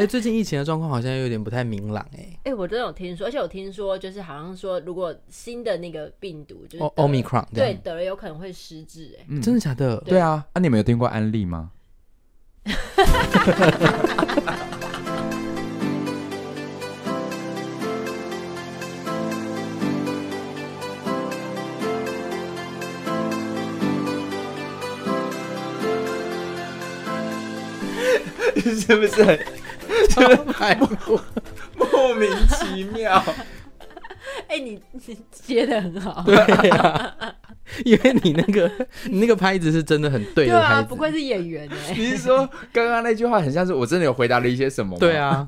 哎，最近疫情的状况好像有点不太明朗，哎。哎，我真的有听说，而且我听说就是好像说，如果新的那个病毒就是 Omicron，对，得了有可能会失智，哎，真的假的？对啊，啊，你们有听过安利吗？是不是很 莫 莫名其妙？哎、欸，你你接的很好，对啊，因为你那个你那个拍子是真的很对的拍子，对啊，不愧是演员哎。你是说刚刚那句话很像是我真的有回答了一些什么吗？对啊，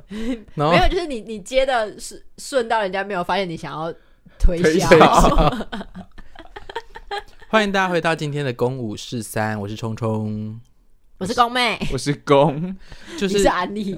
没有，就是你你接的是顺到人家没有发现你想要推销。推欢迎大家回到今天的公五四三，我是聪聪。我是公妹，我是公，就是是安利，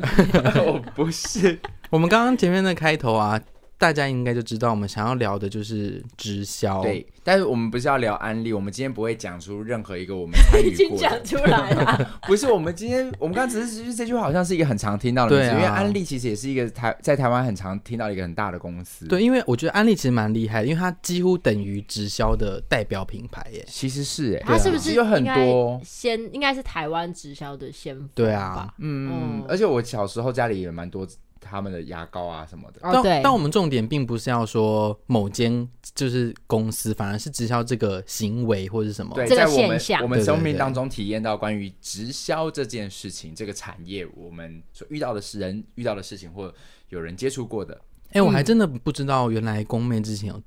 我 不是。我们刚刚前面的开头啊。大家应该就知道，我们想要聊的就是直销。对，但是我们不是要聊安利，我们今天不会讲出任何一个我们 参与过的。已经讲出来了，不是我们今天，我们刚只是这句话好像是一个很常听到的名字，对啊，因为安利其实也是一个台在台湾很常听到一个很大的公司。对，因为我觉得安利其实蛮厉害的，因为它几乎等于直销的代表品牌耶。其实是哎，它是不是有很多先应该是台湾直销的先锋？对啊，嗯，嗯，而且我小时候家里也蛮多。他们的牙膏啊什么的，但、哦、但我们重点并不是要说某间就是公司，反而是直销这个行为或者是什么，对，在我们我们生命当中体验到关于直销这件事情，这个产业我们所遇到的是人遇到的事情，或有人接触过的。哎、欸，我还真的不知道，原来宫妹之前有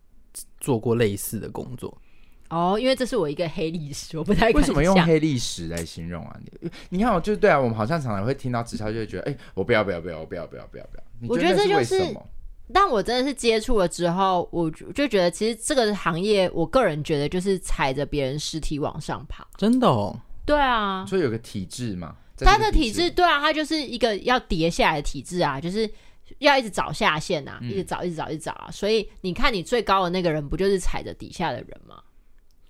做过类似的工作。哦，因为这是我一个黑历史，我不太敢。为什么用黑历史来形容啊？你你看，我就对啊，我们好像常常会听到直销，就会觉得，哎、欸，我不要不要不要，我不要不要不要不要。我觉得这就是，但我真的是接触了之后，我就觉得其实这个行业，我个人觉得就是踩着别人尸体往上爬，真的哦。对啊，所以有个体制嘛，它的体制，对啊，它就是一个要跌下来的体制啊，就是要一直找下线啊，嗯、一直找一直找一直找啊。所以你看，你最高的那个人，不就是踩着底下的人吗？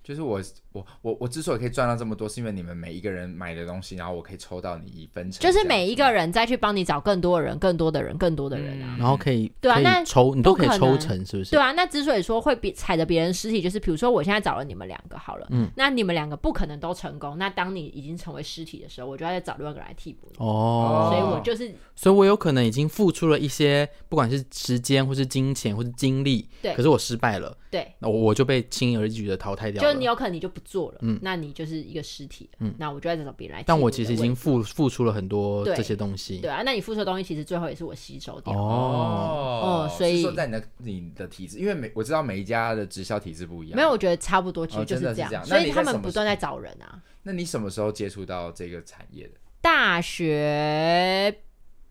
就是我我我我之所以可以赚到这么多，是因为你们每一个人买的东西，然后我可以抽到你一分钱。就是每一个人再去帮你找更多的人，更多的人，更多的人啊，嗯、然后可以对啊，那抽你都可以抽成，是不是？对啊，那之所以说会比踩着别人尸体，就是比如说我现在找了你们两个好了，嗯，那你们两个不可能都成功。那当你已经成为尸体的时候，我就要再找另外一个人来替补你哦。所以我就是，所以我有可能已经付出了一些，不管是时间或是金钱或是精力，对，可是我失败了，对，那我就被轻而易举的淘汰掉了。就你有可能你就不做。了，嗯，那你就是一个尸体，嗯，那我就要再找别人来。但我其实已经付付出了很多这些东西，对啊，那你付出的东西其实最后也是我吸收掉。哦，哦，所以说在你的你的体质，因为每我知道每一家的直销体质不一样，没有，我觉得差不多，其实就是这样。所以他们不断在找人啊。那你什么时候接触到这个产业的？大学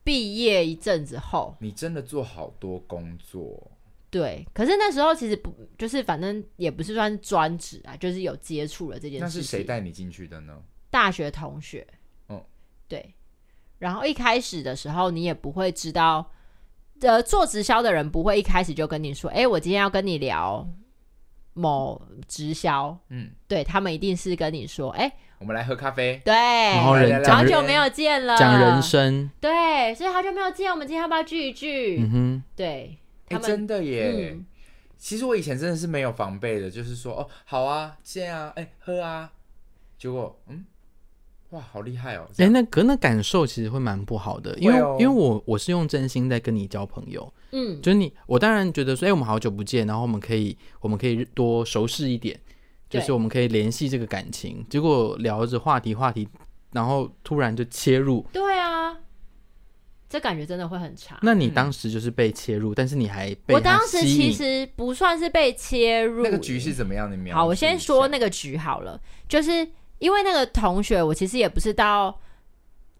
毕业一阵子后，你真的做好多工作。对，可是那时候其实不就是，反正也不是算专职啊，就是有接触了这件事。那是谁带你进去的呢？大学同学。嗯，对。然后一开始的时候，你也不会知道，呃，做直销的人不会一开始就跟你说，哎，我今天要跟你聊某直销。嗯，对，他们一定是跟你说，哎，我们来喝咖啡。对，然后人好久没有见了，讲人生。对，所以好久没有见，我们今天要不要聚一聚？嗯哼，对。哎、欸，真的耶！嗯、其实我以前真的是没有防备的，就是说，哦，好啊，这样啊，哎、欸，喝啊。结果，嗯，哇，好厉害哦！哎、欸，那可那感受其实会蛮不好的，因为、哦、因为我我是用真心在跟你交朋友，嗯，就是你，我当然觉得说，哎、欸，我们好久不见，然后我们可以我们可以多熟识一点，就是我们可以联系这个感情。对结果聊着话题话题，然后突然就切入，对啊。这感觉真的会很差。那你当时就是被切入，嗯、但是你还被我当时其实不算是被切入。那个局是怎么样的描？好，我先说那个局好了，就是因为那个同学，我其实也不是到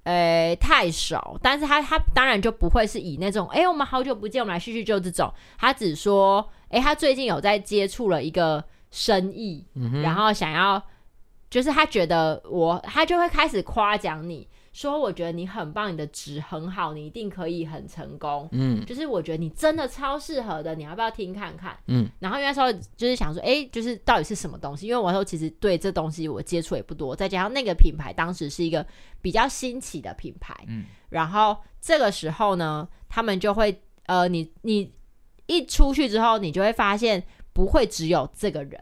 呃太熟，但是他他当然就不会是以那种哎我们好久不见，我们来叙叙旧这种。他只说哎他最近有在接触了一个生意，嗯、然后想要就是他觉得我他就会开始夸奖你。说我觉得你很棒，你的值很好，你一定可以很成功。嗯，就是我觉得你真的超适合的，你要不要听看看？嗯，然后那时候就是想说，哎，就是到底是什么东西？因为我说其实对这东西我接触也不多，再加上那个品牌当时是一个比较新起的品牌，嗯，然后这个时候呢，他们就会，呃，你你一出去之后，你就会发现不会只有这个人。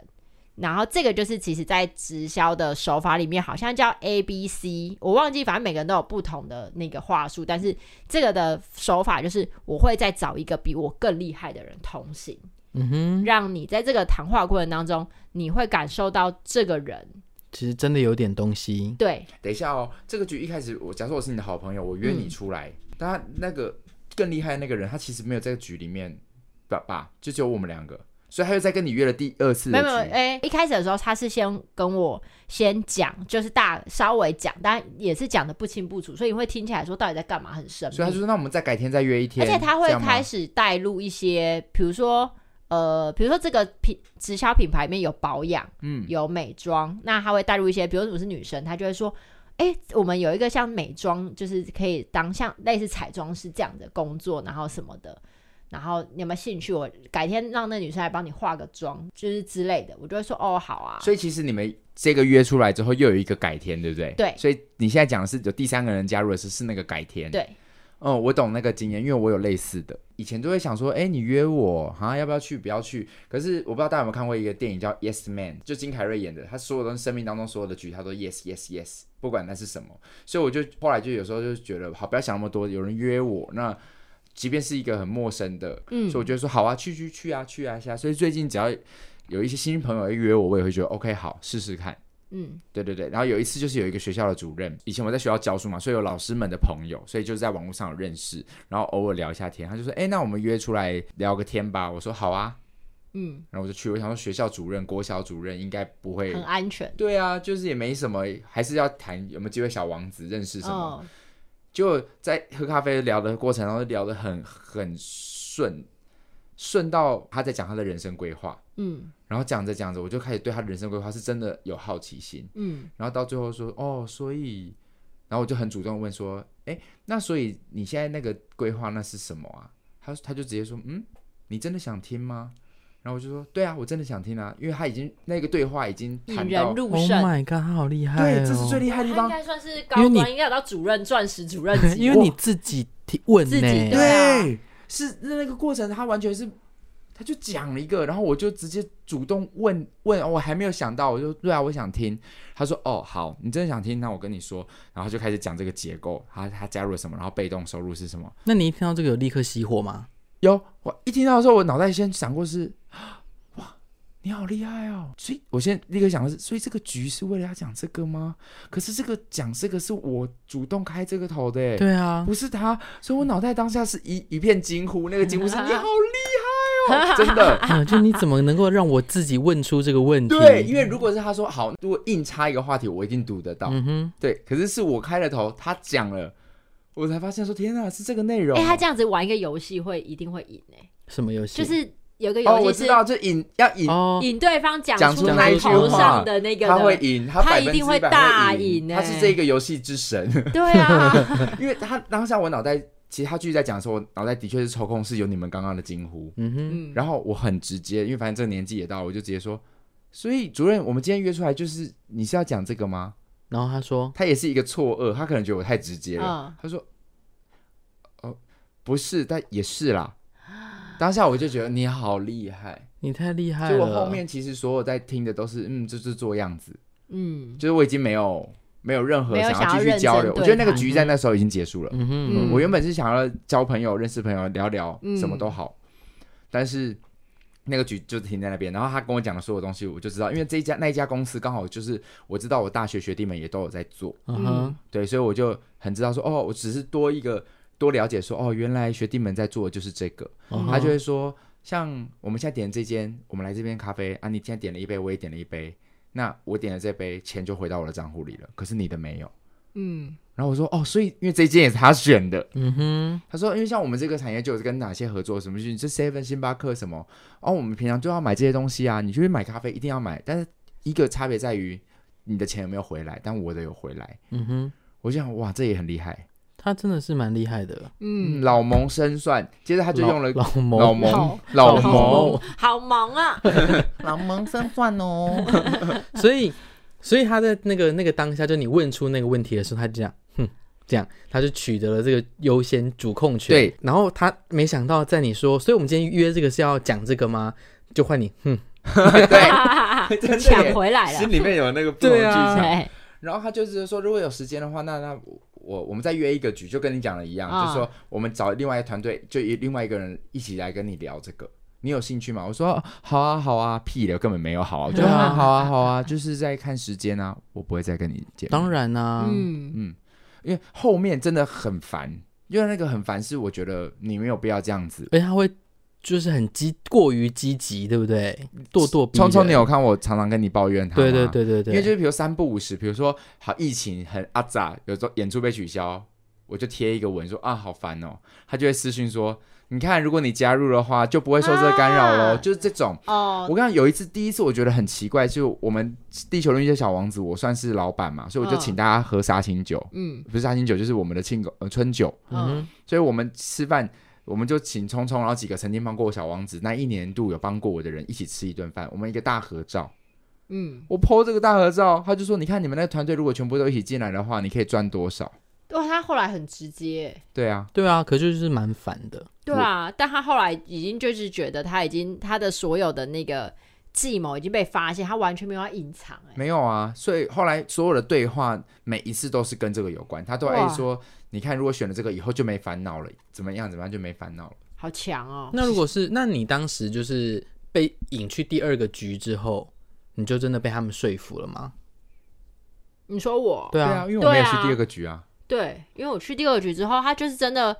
然后这个就是，其实，在直销的手法里面，好像叫 A B C，我忘记，反正每个人都有不同的那个话术。但是这个的手法就是，我会再找一个比我更厉害的人同行，嗯哼，让你在这个谈话过程当中，你会感受到这个人其实真的有点东西。对，等一下哦，这个局一开始，我假设我是你的好朋友，我约你出来，但他那个更厉害的那个人，他其实没有在局里面，爸爸就只有我们两个。所以他又再跟你约了第二次，没有没有，哎、欸，一开始的时候他是先跟我先讲，就是大稍微讲，但也是讲的不清不楚，所以你会听起来说到底在干嘛，很神秘。所以他就说那我们再改天再约一天，而且他会开始带入一些，比如说呃，比如说这个品直销品牌里面有保养，嗯，有美妆，那他会带入一些，比如说我是女生，他就会说，哎、欸，我们有一个像美妆，就是可以当像类似彩妆师这样的工作，然后什么的。然后你有没有兴趣？我改天让那女生来帮你化个妆，就是之类的，我就会说哦，好啊。所以其实你们这个约出来之后，又有一个改天，对不对？对。所以你现在讲的是有第三个人加入的是是那个改天。对。嗯，我懂那个经验，因为我有类似的，以前都会想说，哎，你约我，好像要不要去？不要去。可是我不知道大家有没有看过一个电影叫《Yes Man》，就金凯瑞演的，他所有东西生命当中所有的局，他都 Yes Yes Yes，不管那是什么。所以我就后来就有时候就觉得，好，不要想那么多，有人约我那。即便是一个很陌生的，嗯，所以我觉得说好啊，去去去啊，去啊，去啊。所以最近只要有一些新朋友约我，我也会觉得 OK，好，试试看。嗯，对对对。然后有一次就是有一个学校的主任，以前我在学校教书嘛，所以有老师们的朋友，所以就是在网络上有认识，然后偶尔聊一下天。他就说：“哎，那我们约出来聊个天吧。”我说：“好啊。”嗯，然后我就去。我想说学校主任、国小主任应该不会很安全。对啊，就是也没什么，还是要谈有没有机会小王子认识什么。哦就在喝咖啡聊的过程当中，聊得很很顺，顺到他在讲他的人生规划，嗯，然后讲着讲着，我就开始对他的人生规划是真的有好奇心，嗯，然后到最后说，哦，所以，然后我就很主动问说，哎，那所以你现在那个规划那是什么啊？他他就直接说，嗯，你真的想听吗？然后我就说，对啊，我真的想听啊，因为他已经那个对话已经引人入胜。Oh my god，他好厉害，哦！对，这是最厉害的地方。应该算是高端，应该有到主任、钻石主任 级。因为你自己提问自己对，对，是那个过程，他完全是，他就讲了一个，然后我就直接主动问问，我还没有想到，我就对啊，我想听。他说，哦，好，你真的想听，那我跟你说，然后就开始讲这个结构，他他加入了什么，然后被动收入是什么。那你一听到这个有立刻熄火吗？有，我一听到的时候，我脑袋先想过是。你好厉害哦！所以我现在立刻想的是，所以这个局是为了要讲这个吗？可是这个讲这个是我主动开这个头的，对啊，不是他，所以我脑袋当下是一一片惊呼，那个惊呼是 你好厉害哦，真的、啊，就你怎么能够让我自己问出这个问题？对，因为如果是他说好，如果硬插一个话题，我一定读得到，嗯哼，对。可是是我开了头，他讲了，我才发现说天哪，是这个内容。哎、欸，他这样子玩一个游戏会一定会赢哎，什么游戏？就是。有个游戏是，我知道，就引要引引对方讲出那头上的那个，他会赢，他一定会大赢，他是这个游戏之神。对啊，因为他当下我脑袋，其实他继续在讲的时候，我脑袋的确是抽空是有你们刚刚的惊呼，嗯哼，然后我很直接，因为反正这个年纪也到了，我就直接说，所以主任，我们今天约出来就是你是要讲这个吗？然后他说，他也是一个错愕，他可能觉得我太直接了，他说，哦，不是，但也是啦。当下我就觉得你好厉害，你太厉害了。就我后面其实所有在听的都是，嗯，就是做样子，嗯，就是我已经没有没有任何想要继续交流。我觉得那个局在那时候已经结束了。嗯哼，嗯，我原本是想要交朋友、认识朋友、聊聊什么都好，嗯，但是那个局就停在那边。然后他跟我讲的所有东西，我就知道，因为这一家那一家公司刚好就是我知道我大学学弟们也都有在做，嗯哼，对，所以我就很知道说，哦，我只是多一个。多了解说哦，原来学弟们在做的就是这个，uh. 他就会说，像我们现在点的这间，我们来这边咖啡啊，你今天点了一杯，我也点了一杯，那我点了这杯，钱就回到我的账户里了，可是你的没有，嗯，然后我说哦，所以因为这间也是他选的，嗯哼，他说因为像我们这个产业就是跟哪些合作，什么就是这 seven 星巴克什么，哦，我们平常就要买这些东西啊，你就会买咖啡一定要买，但是一个差别在于你的钱有没有回来，但我的有回来，嗯哼。我想哇，这也很厉害。他真的是蛮厉害的，嗯，老谋深算。接着他就用了老谋老谋老谋，好忙啊，老谋深算哦。所以，所以他在那个那个当下，就你问出那个问题的时候，他就这样，哼，这样他就取得了这个优先主控权。对，然后他没想到在你说，所以我们今天约这个是要讲这个吗？就换你，哼，对，抢回来了，心里面有那个不同剧场。对，然后他就是说，如果有时间的话，那那。我我们再约一个局，就跟你讲的一样，哦、就是说我们找另外一个团队，就一另外一个人一起来跟你聊这个，你有兴趣吗？我说好啊好啊，屁的根本没有好啊，我觉得 好啊好啊，就是在看时间啊，我不会再跟你见。当然啊，嗯嗯，因为后面真的很烦，因为那个很烦是我觉得你没有必要这样子，而且他会。就是很积过于积极，对不对？咄咄逼人。聪聪，你有看我常常跟你抱怨他吗？对对对对对。因为就是比如三不五时，比如说好疫情很阿杂，有时候演出被取消，我就贴一个文说啊好烦哦，他就会私信说，你看如果你加入的话，就不会受这个干扰喽。啊、就是这种哦。我刚刚有一次第一次我觉得很奇怪，就我们地球人遇见小王子，我算是老板嘛，所以我就请大家喝杀青酒，嗯，不是杀青酒，就是我们的庆功呃春酒，嗯，所以我们吃饭。我们就请聪聪，然后几个曾经帮过我小王子那一年度有帮过我的人一起吃一顿饭，我们一个大合照。嗯，我 po 这个大合照，他就说：“你看你们那个团队如果全部都一起进来的话，你可以赚多少？”对，他后来很直接。对啊，对啊，可就是蛮烦的。对啊，但他后来已经就是觉得他已经他的所有的那个计谋已经被发现，他完全没有要隐藏。没有啊，所以后来所有的对话每一次都是跟这个有关，他都爱说。你看，如果选了这个以后就没烦恼了，怎么样？怎么样就没烦恼了？好强哦！那如果是，那你当时就是被引去第二个局之后，你就真的被他们说服了吗？你说我？对啊，因为我没有去第二个局啊。对，因为我去第二个局之后，他就是真的，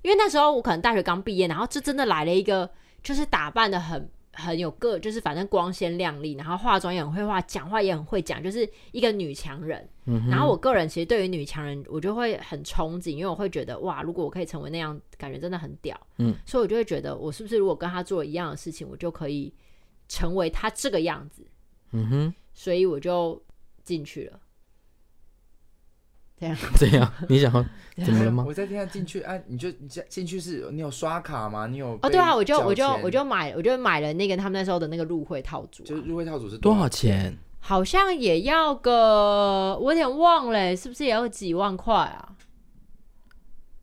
因为那时候我可能大学刚毕业，然后就真的来了一个，就是打扮的很。很有个，就是反正光鲜亮丽，然后化妆也很会化，讲话也很会讲，就是一个女强人。嗯、哼然后我个人其实对于女强人，我就会很憧憬，因为我会觉得哇，如果我可以成为那样，感觉真的很屌。嗯，所以我就会觉得，我是不是如果跟她做一样的事情，我就可以成为她这个样子。嗯哼，所以我就进去了。这样 这样，你想怎么了吗？我在听进去，哎、啊，你就你进去是，你有刷卡吗？你有？哦，对啊，我就我就我就买，我就买了那个他们那时候的那个入会套组、啊，就是入会套组是多少钱？好像也要个，我有点忘了，是不是也要几万块啊？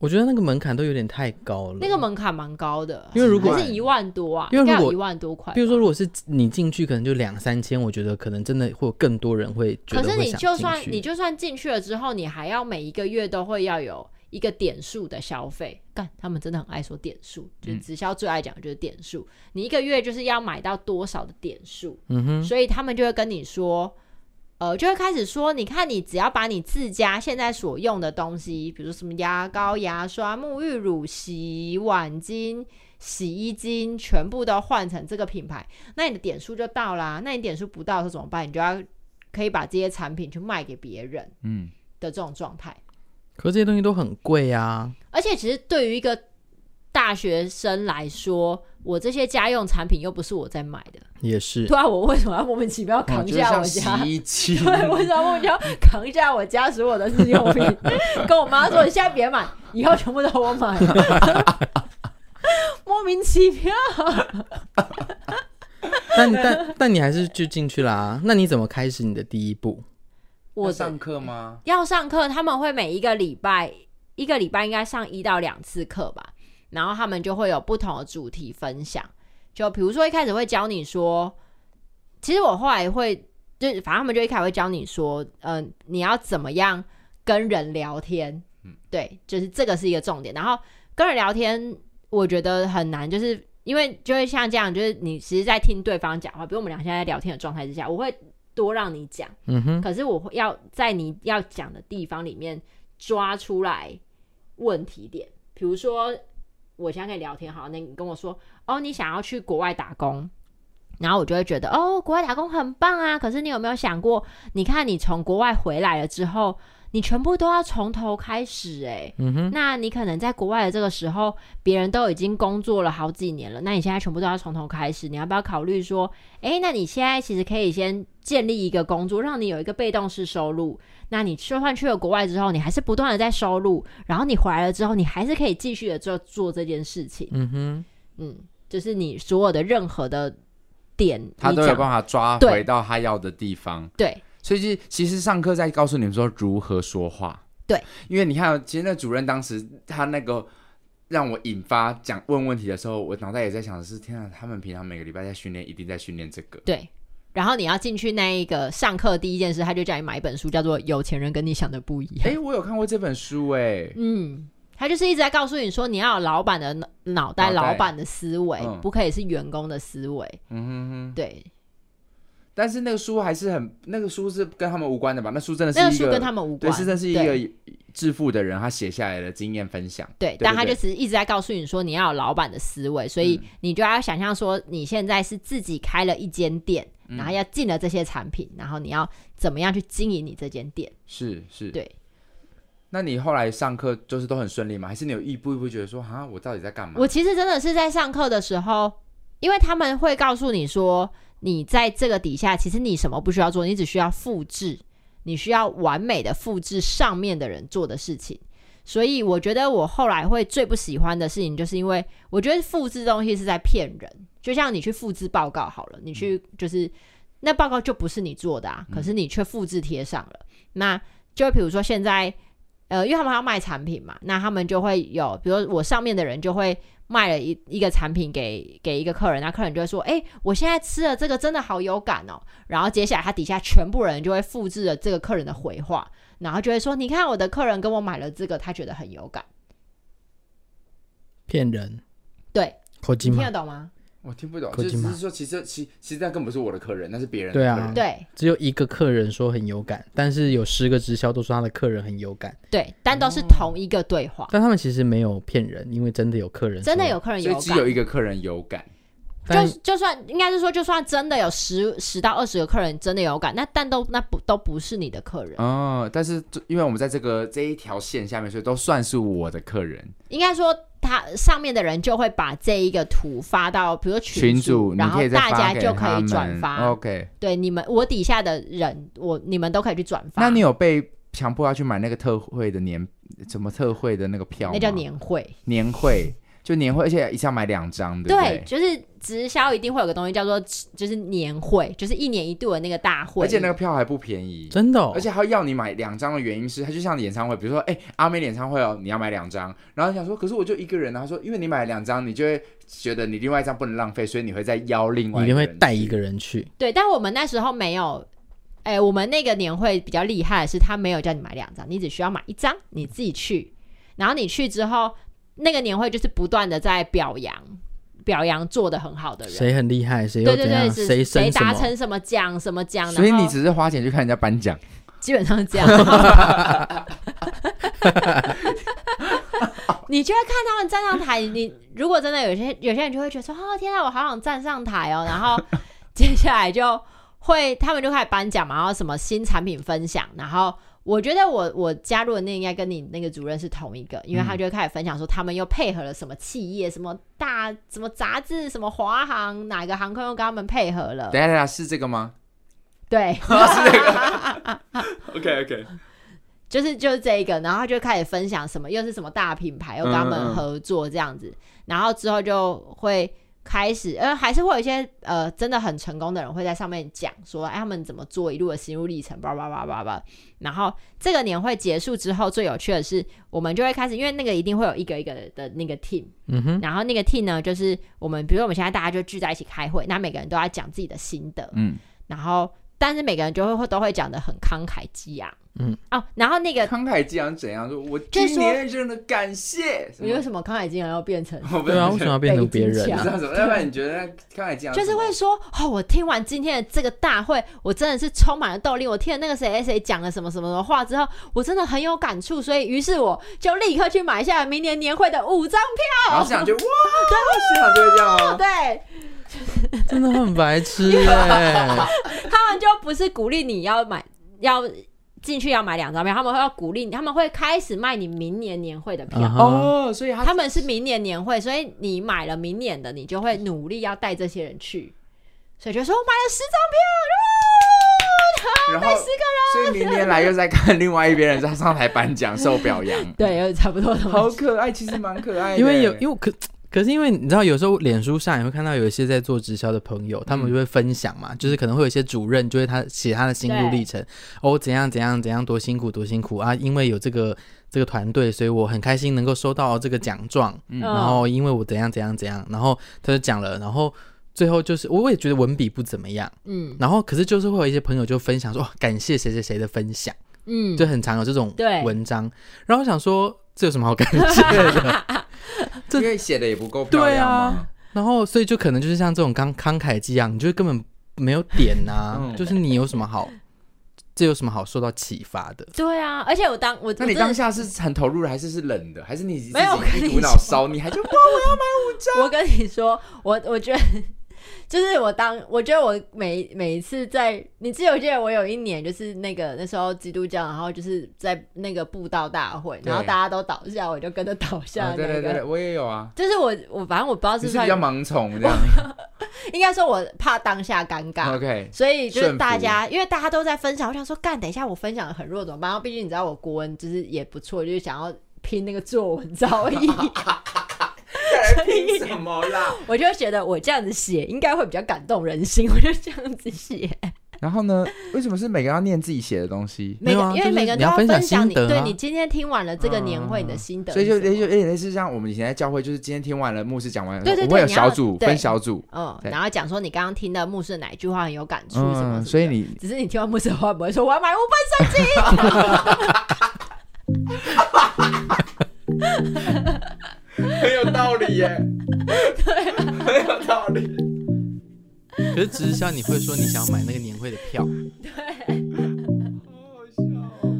我觉得那个门槛都有点太高了。那个门槛蛮高的，因为如果是一万多啊，因为如果一万多块，比如说如果是你进去，可能就两三千，我觉得可能真的会有更多人会觉得会。可是你就算你就算进去了之后，你还要每一个月都会要有一个点数的消费。干，他们真的很爱说点数，就是直销最爱讲的就是点数。嗯、你一个月就是要买到多少的点数？嗯哼，所以他们就会跟你说。呃，就会开始说，你看，你只要把你自家现在所用的东西，比如说什么牙膏、牙刷、沐浴乳、洗碗巾、洗衣巾，全部都换成这个品牌，那你的点数就到啦。那你点数不到的时候怎么办？你就要可以把这些产品去卖给别人，嗯，的这种状态。可是这些东西都很贵啊，而且其实对于一个。大学生来说，我这些家用产品又不是我在买的，也是。对啊，我为什么要莫名其妙扛下我家？洗衣 机。对，为什么莫名其妙扛下我家所有的日用品？跟我妈说：“你现在别买，以后全部都我买。”莫名其妙。但但但你还是就进去啦。那你怎么开始你的第一步？我上课吗？要上课，他们会每一个礼拜一个礼拜应该上一到两次课吧。然后他们就会有不同的主题分享，就比如说一开始会教你说，其实我后来会，就反正他们就一开始会教你说，嗯、呃，你要怎么样跟人聊天，嗯，对，就是这个是一个重点。然后跟人聊天，我觉得很难，就是因为就会像这样，就是你其实在听对方讲话，比如我们俩现在在聊天的状态之下，我会多让你讲，嗯哼，可是我会要在你要讲的地方里面抓出来问题点，比如说。我现在可以聊天，好，那你跟我说，哦，你想要去国外打工，然后我就会觉得，哦，国外打工很棒啊。可是你有没有想过，你看你从国外回来了之后，你全部都要从头开始哎。嗯哼，那你可能在国外的这个时候，别人都已经工作了好几年了，那你现在全部都要从头开始，你要不要考虑说，哎，那你现在其实可以先建立一个工作，让你有一个被动式收入。那你就算去了国外之后，你还是不断的在收入，然后你回来了之后，你还是可以继续的做做这件事情。嗯哼，嗯，就是你所有的任何的点，他都有办法抓回到他要的地方。对。所以其实上课在告诉你们说如何说话，对，因为你看，其实那主任当时他那个让我引发讲问问题的时候，我脑袋也在想的是，天啊，他们平常每个礼拜在训练，一定在训练这个。对，然后你要进去那一个上课第一件事，他就叫你买一本书，叫做《有钱人跟你想的不一样》。哎，我有看过这本书，哎，嗯，他就是一直在告诉你说，你要有老板的脑袋，老板的思维，嗯，不可以是员工的思维。嗯哼哼，对。但是那个书还是很，那个书是跟他们无关的吧？那书真的是一个，那个书跟他们无关，对，是真是一个致富的人他写下来的经验分享。对，对对，但他就是一直在告诉你说，你要有老板的思维，所以你就要想象说，你现在是自己开了一间店，嗯、然后要进了这些产品，然后你要怎么样去经营你这间店？是是，对。那你后来上课就是都很顺利吗？还是你有一步一步觉得说，啊，我到底在干嘛？我其实真的是在上课的时候，因为他们会告诉你说。你在这个底下，其实你什么不需要做，你只需要复制，你需要完美的复制上面的人做的事情。所以我觉得我后来会最不喜欢的事情，就是因为我觉得复制东西是在骗人。就像你去复制报告好了，你去就是那报告就不是你做的啊，可是你却复制贴上了。那就比如说现在，呃，因为他们要卖产品嘛，那他们就会有，比如我上面的人就会。卖了一一个产品给给一个客人，那客人就会说：“哎、欸，我现在吃了这个真的好有感哦。”然后接下来他底下全部人就会复制了这个客人的回话，然后就会说：“你看我的客人跟我买了这个，他觉得很有感。”骗人，对，你听得懂吗？我听不懂，就只是说，其实其其实那根本不是我的客人，那是别人的。对啊，对，只有一个客人说很有感，但是有十个直销都说他的客人很有感。对，但都是同一个对话。但他们其实没有骗人，因为真的有客人，真的有客人有感，所以只有一个客人有感。就就算应该是说，就算真的有十十到二十个客人真的有感，那但都那不都不是你的客人哦。但是因为我们在这个这一条线下面，所以都算是我的客人。应该说。他上面的人就会把这一个图发到，比如说群主，然后大家就可以转发。OK，对，你们我底下的人，我你们都可以去转发。那你有被强迫要去买那个特惠的年什么特惠的那个票吗？那叫年会，年会。就年会，而且一下要买两张，对不对？对，就是直销一定会有个东西叫做，就是年会，就是一年一度的那个大会，而且那个票还不便宜，真的、哦。而且他要你买两张的原因是，他就像演唱会，比如说，哎、欸，阿妹演唱会哦，你要买两张，然后想说，可是我就一个人啊，他说，因为你买两张，你就会觉得你另外一张不能浪费，所以你会再邀另外一个人，你会带一个人去。对，但我们那时候没有，哎、欸，我们那个年会比较厉害的是，他没有叫你买两张，你只需要买一张，你自己去，然后你去之后。那个年会就是不断的在表扬，表扬做的很好的人，谁很厉害，谁对对对，谁谁达成什么奖什么奖，所以你只是花钱去看人家颁奖，基本上是这样。你就会看他们站上台，你如果真的有些有些人就会觉得说，哦天啊，我好想站上台哦，然后接下来就会他们就开始颁奖嘛，然后什么新产品分享，然后。我觉得我我加入的那应该跟你那个主任是同一个，因为他就开始分享说他们又配合了什么企业、什么大、什么杂志、什么华航哪个航空又跟他们配合了。等一下，等一下，是这个吗？对，是这个。OK OK，就是就是这一个，然后他就开始分享什么又是什么大品牌又跟他们合作这样子，嗯嗯，然后之后就会。开始，呃，还是会有一些呃，真的很成功的人会在上面讲说，哎，他们怎么做一路的心路历程，叭叭叭叭叭。然后这个年会结束之后，最有趣的是，我们就会开始，因为那个一定会有一个一个的那个 team，嗯哼，然后那个 team 呢，就是我们，比如说我们现在大家就聚在一起开会，那每个人都要讲自己的心得，嗯，然后但是每个人就会会都会讲的很慷慨激昂。嗯哦，然后那个慷慨激昂怎样？说我今年真的感谢。你为什么慷慨激昂要变成？对啊，为什么要变成别人？要不然你觉得慷慨激昂就是会说哦，我听完今天的这个大会，我真的是充满了动力。我听了那个谁谁讲了什么什么什么话之后，我真的很有感触，所以于是我就立刻去买下了明年年会的五张票。然后想就哇，对，现场就会这样哦。对，真的很白痴耶。他们就不是鼓励你要买要。进去要买两张票，他们会要鼓励你，他们会开始卖你明年年会的票哦，所以他，他们是明年年会，所以你买了明年的，你就会努力要带这些人去，所以就说我买了十张票，然后 十个人，所以明年来又在看另外一边人在上台颁奖受表扬，对，差不多，好可爱，其实蛮可爱的，因为有因为可。可是因为你知道，有时候脸书上也会看到有一些在做直销的朋友，他们就会分享嘛，就是可能会有一些主任，就会他写他的心路历程，哦，怎样怎样怎样多辛苦多辛苦啊！因为有这个这个团队，所以我很开心能够收到这个奖状，嗯，然后因为我怎样怎样怎样，然后他就讲了，然后最后就是我也觉得文笔不怎么样，嗯，然后可是就是会有一些朋友就分享说，哦，感谢谁谁谁的分享，嗯，就很常有这种文章，然后我想说这有什么好感谢的？因为写的也不够漂亮嘛，啊，然后所以就可能就是像这种刚慷慨激昂，你就根本没有点呐，就是你有什么好，这有什么好受到启发的？对啊，而且我当我那你当下是很投入的，还是是冷的，还是你没有一股脑烧，你还就哇我要买五张？我跟你说，我我觉得。就是我当我觉得我每每一次在你记不记得我有一年就是那个那时候基督教，然后就是在那个布道大会，然后大家都倒下，我就跟着倒下，那个。对对对，我也有啊。就是我我反正我不知道是不是，是比较盲从这样。应该说我怕当下尴尬，OK。所以就是大家因为大家都在分享，我想说干，等一下我分享的很弱怎么办？然后毕竟你知道我国文就是也不错，就是想要拼那个作文造诣。凭什么啦？我就觉得我这样子写应该会比较感动人心，我就这样子写。然后呢？为什么是每个人要念自己写的东西？每个、啊、因为每个人都要分享你，你、啊、对你今天听完了这个年会你的心得、嗯，所以就就有点类似像我们以前在教会，就是今天听完了牧师讲完，对对对，我会有小组分小组，嗯，然后讲说你刚刚听的牧师哪一句话很有感触什么，什么、嗯，所以你只是你听完牧师的话，不会说我要买五本圣经。很有道理耶，对，很有道理。可是直销你会说你想买那个年会的票，对，好好笑哦。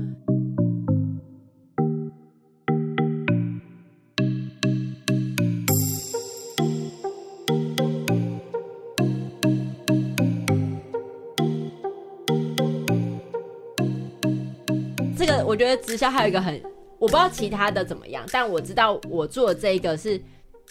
这个我觉得直销还有一个很。我不知道其他的怎么样，但我知道我做的这个是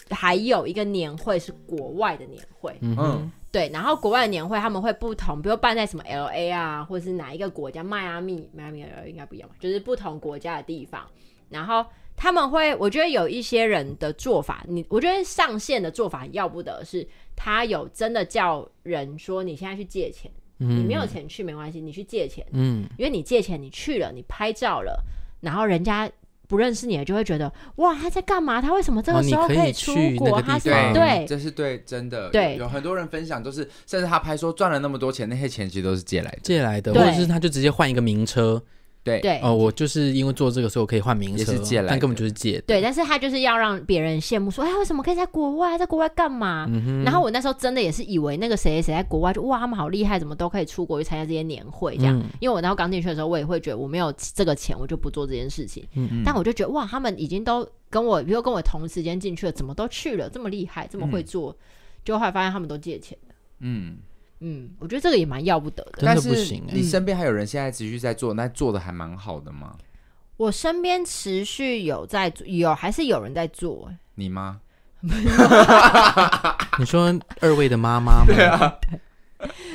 还有一个年会是国外的年会，嗯，对，然后国外的年会他们会不同，比如办在什么 LA 啊，或者是哪一个国家，迈阿密，迈阿密应该不一样吧，就是不同国家的地方，然后他们会，我觉得有一些人的做法，你我觉得上线的做法要不得是，他有真的叫人说你现在去借钱，嗯，你没有钱去没关系，你去借钱，嗯，因为你借钱你去了，你拍照了，然后人家。不认识你的就会觉得哇，他在干嘛？他为什么这个时候可以出国？哦、他是对，对，这是对，真的对。有很多人分享都是，甚至他拍说赚了那么多钱，那些钱其实都是借来的，借来的，或者是他就直接换一个名车。对对哦，我就是因为做这个，所以我可以换名车，但根本就是借的。对，但是他就是要让别人羡慕，说哎，为什么可以在国外，在国外干嘛？嗯、然后我那时候真的也是以为那个谁谁谁在国外，就哇，他们好厉害，怎么都可以出国去参加这些年会这样。嗯、因为我那时候刚进去的时候，我也会觉得我没有这个钱，我就不做这件事情。嗯嗯。但我就觉得哇，他们已经都跟我，比如跟我同时间进去了，怎么都去了，这么厉害，这么会做，就后来发现他们都借钱的。嗯。嗯，我觉得这个也蛮要不得的，真的不行。你身边还有人现在持续在做，那做的还蛮好的吗？我身边持续有在做，有还是有人在做？你吗？你说二位的妈妈吗？对啊。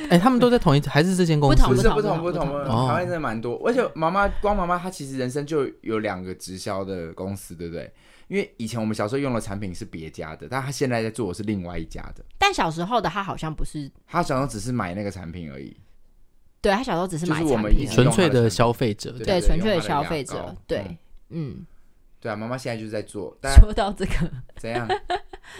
哎，他们都在同一，还是这间公司？不同，不同，不同。台湾真的蛮多，而且妈妈光妈妈她其实人生就有两个直销的公司，对不对？因为以前我们小时候用的产品是别家的，但他现在在做的是另外一家的。但小时候的他好像不是，他小时候只是买那个产品而已。对，他小时候只是买产品，纯粹的消费者，对，纯粹的消费者，对，嗯，对啊，妈妈现在就是在做。说到这个，怎样？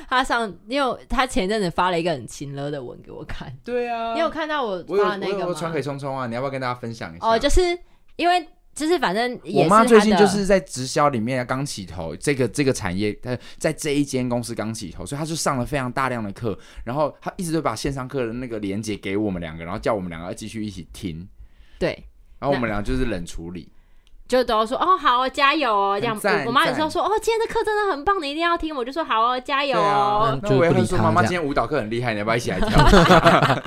他上，因为他前阵子发了一个很亲热的文给我看。对啊，你有看到我发的那个吗？传给聪聪啊，你要不要跟大家分享一下？哦，就是因为。就是反正我妈最近就是在直销里面刚起头，这个这个产业，她在这一间公司刚起头，所以她就上了非常大量的课，然后她一直都把线上课的那个连接给我们两个，然后叫我们两个要继续一起听。对，然后我们俩就是冷处理，就都说哦好哦加油哦这样。我妈有时候说哦今天的课真的很棒，你一定要听。我就说好哦加油哦。那我也会说妈妈今天舞蹈课很厉害，你要不要一起来跳？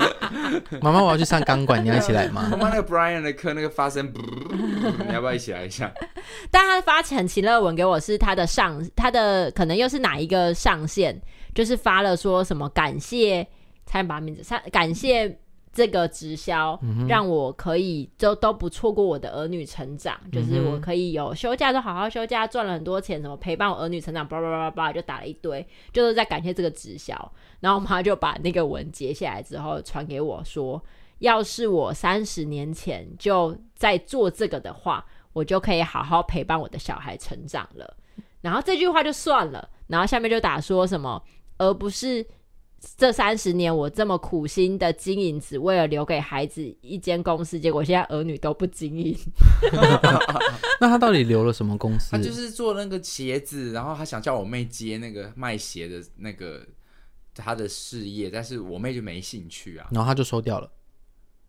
妈妈我要去上钢管，你要一起来吗？妈妈那个 Brian 的课那个发声。你要不要一起来一下？但他发很情勒文给我，是他的上，他的可能又是哪一个上线，就是发了说什么感谢，才把名字，感谢。这个直销让我可以就都不错过我的儿女成长，嗯、就是我可以有休假都好好休假，赚了很多钱，什么陪伴我儿女成长，叭叭叭叭叭就打了一堆，就是在感谢这个直销。然后我妈就把那个文截下来之后传给我说，要是我三十年前就在做这个的话，我就可以好好陪伴我的小孩成长了。然后这句话就算了，然后下面就打说什么，而不是。这三十年我这么苦心的经营，只为了留给孩子一间公司，结果现在儿女都不经营。那他到底留了什么公司？他就是做那个鞋子，然后他想叫我妹接那个卖鞋的那个他的事业，但是我妹就没兴趣啊，然后他就收掉了。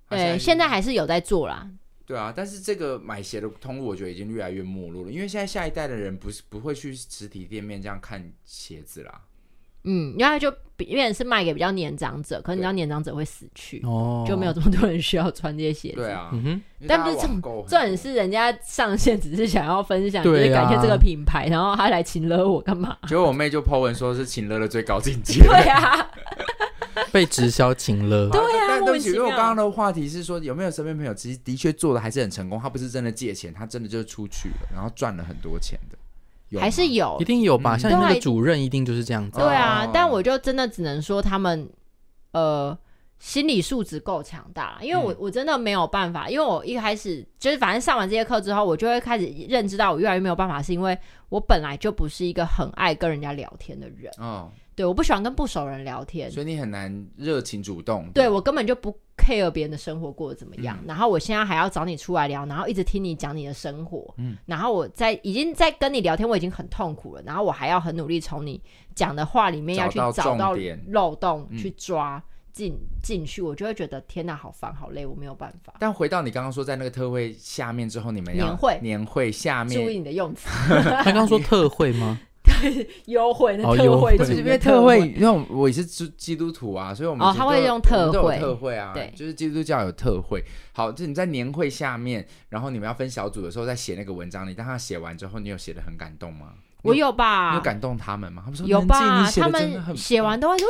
对，现在还是有在做啦。对啊，但是这个买鞋的通路，我觉得已经越来越没落了，因为现在下一代的人不是不会去实体店面这样看鞋子啦。嗯，因为就因为是卖给比较年长者，可能你知道年长者会死去，哦，就没有这么多人需要穿这些鞋子。对啊，嗯哼，但不是重重点是人家上线只是想要分享，就是感谢这个品牌，啊、然后他来请了我干嘛？结果我妹就 po 文说是请了的最高境界。对啊，被直销请了。对啊，但对不起，因为我刚刚的话题是说有没有身边朋友其实的确做的还是很成功，他不是真的借钱，他真的就是出去了，然后赚了很多钱的。还是有，一定有吧？像你那个主任一定就是这样子。对啊，但我就真的只能说他们，呃，心理素质够强大。因为我我真的没有办法，因为我一开始就是反正上完这些课之后，我就会开始认知到我越来越没有办法，是因为我本来就不是一个很爱跟人家聊天的人。哦。对，我不喜欢跟不熟人聊天，所以你很难热情主动。对，我根本就不 care 别人的生活过得怎么样，嗯、然后我现在还要找你出来聊，然后一直听你讲你的生活，嗯，然后我在已经在跟你聊天，我已经很痛苦了，然后我还要很努力从你讲的话里面要去找到漏洞去抓进进、嗯、去，我就会觉得天哪，好烦好累，我没有办法。但回到你刚刚说在那个特惠下面之后，你们要年会年会下面，注意你的用词，他刚刚说特惠吗？优惠那特惠，就是因为特惠，因为我我也是基基督徒啊，所以我们哦，他会用特惠，特惠啊，对，就是基督教有特惠。好，就你在年会下面，然后你们要分小组的时候，在写那个文章，你当他写完之后，你有写的很感动吗？我有吧？有感动他们吗？他们说有吧？他们写完都会说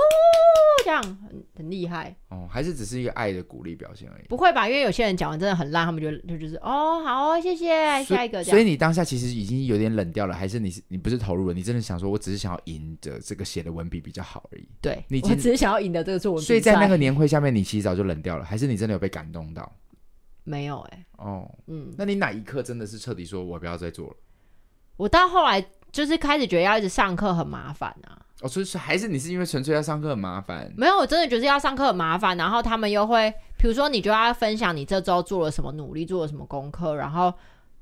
这样很很厉害哦，还是只是一个爱的鼓励表现而已？不会吧？因为有些人讲完真的很烂，他们就就就是哦，好，谢谢下一个。所以你当下其实已经有点冷掉了，还是你是你不是投入了？你真的想说，我只是想要赢得这个写的文笔比较好而已。对，你只是想要赢得这个作文。所以在那个年会下面，你其实早就冷掉了，还是你真的有被感动到？没有哎。哦，嗯，那你哪一刻真的是彻底说，我不要再做了？我到后来。就是开始觉得要一直上课很麻烦啊！哦，所以说还是你是因为纯粹要上课很麻烦？没有，我真的觉得要上课很麻烦。然后他们又会，比如说你就要分享你这周做了什么努力，做了什么功课。然后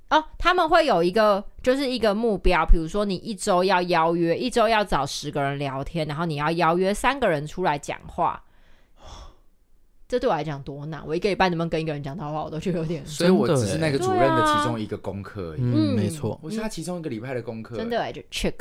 哦，他们会有一个就是一个目标，比如说你一周要邀约，一周要找十个人聊天，然后你要邀约三个人出来讲话。这对我来讲多难！我一个礼拜能不能跟一个人讲到话，我都觉得有点。所以我只是那个主任的其中一个功课而已。嗯，没错，我是他其中一个礼拜的功课。真的，就 check，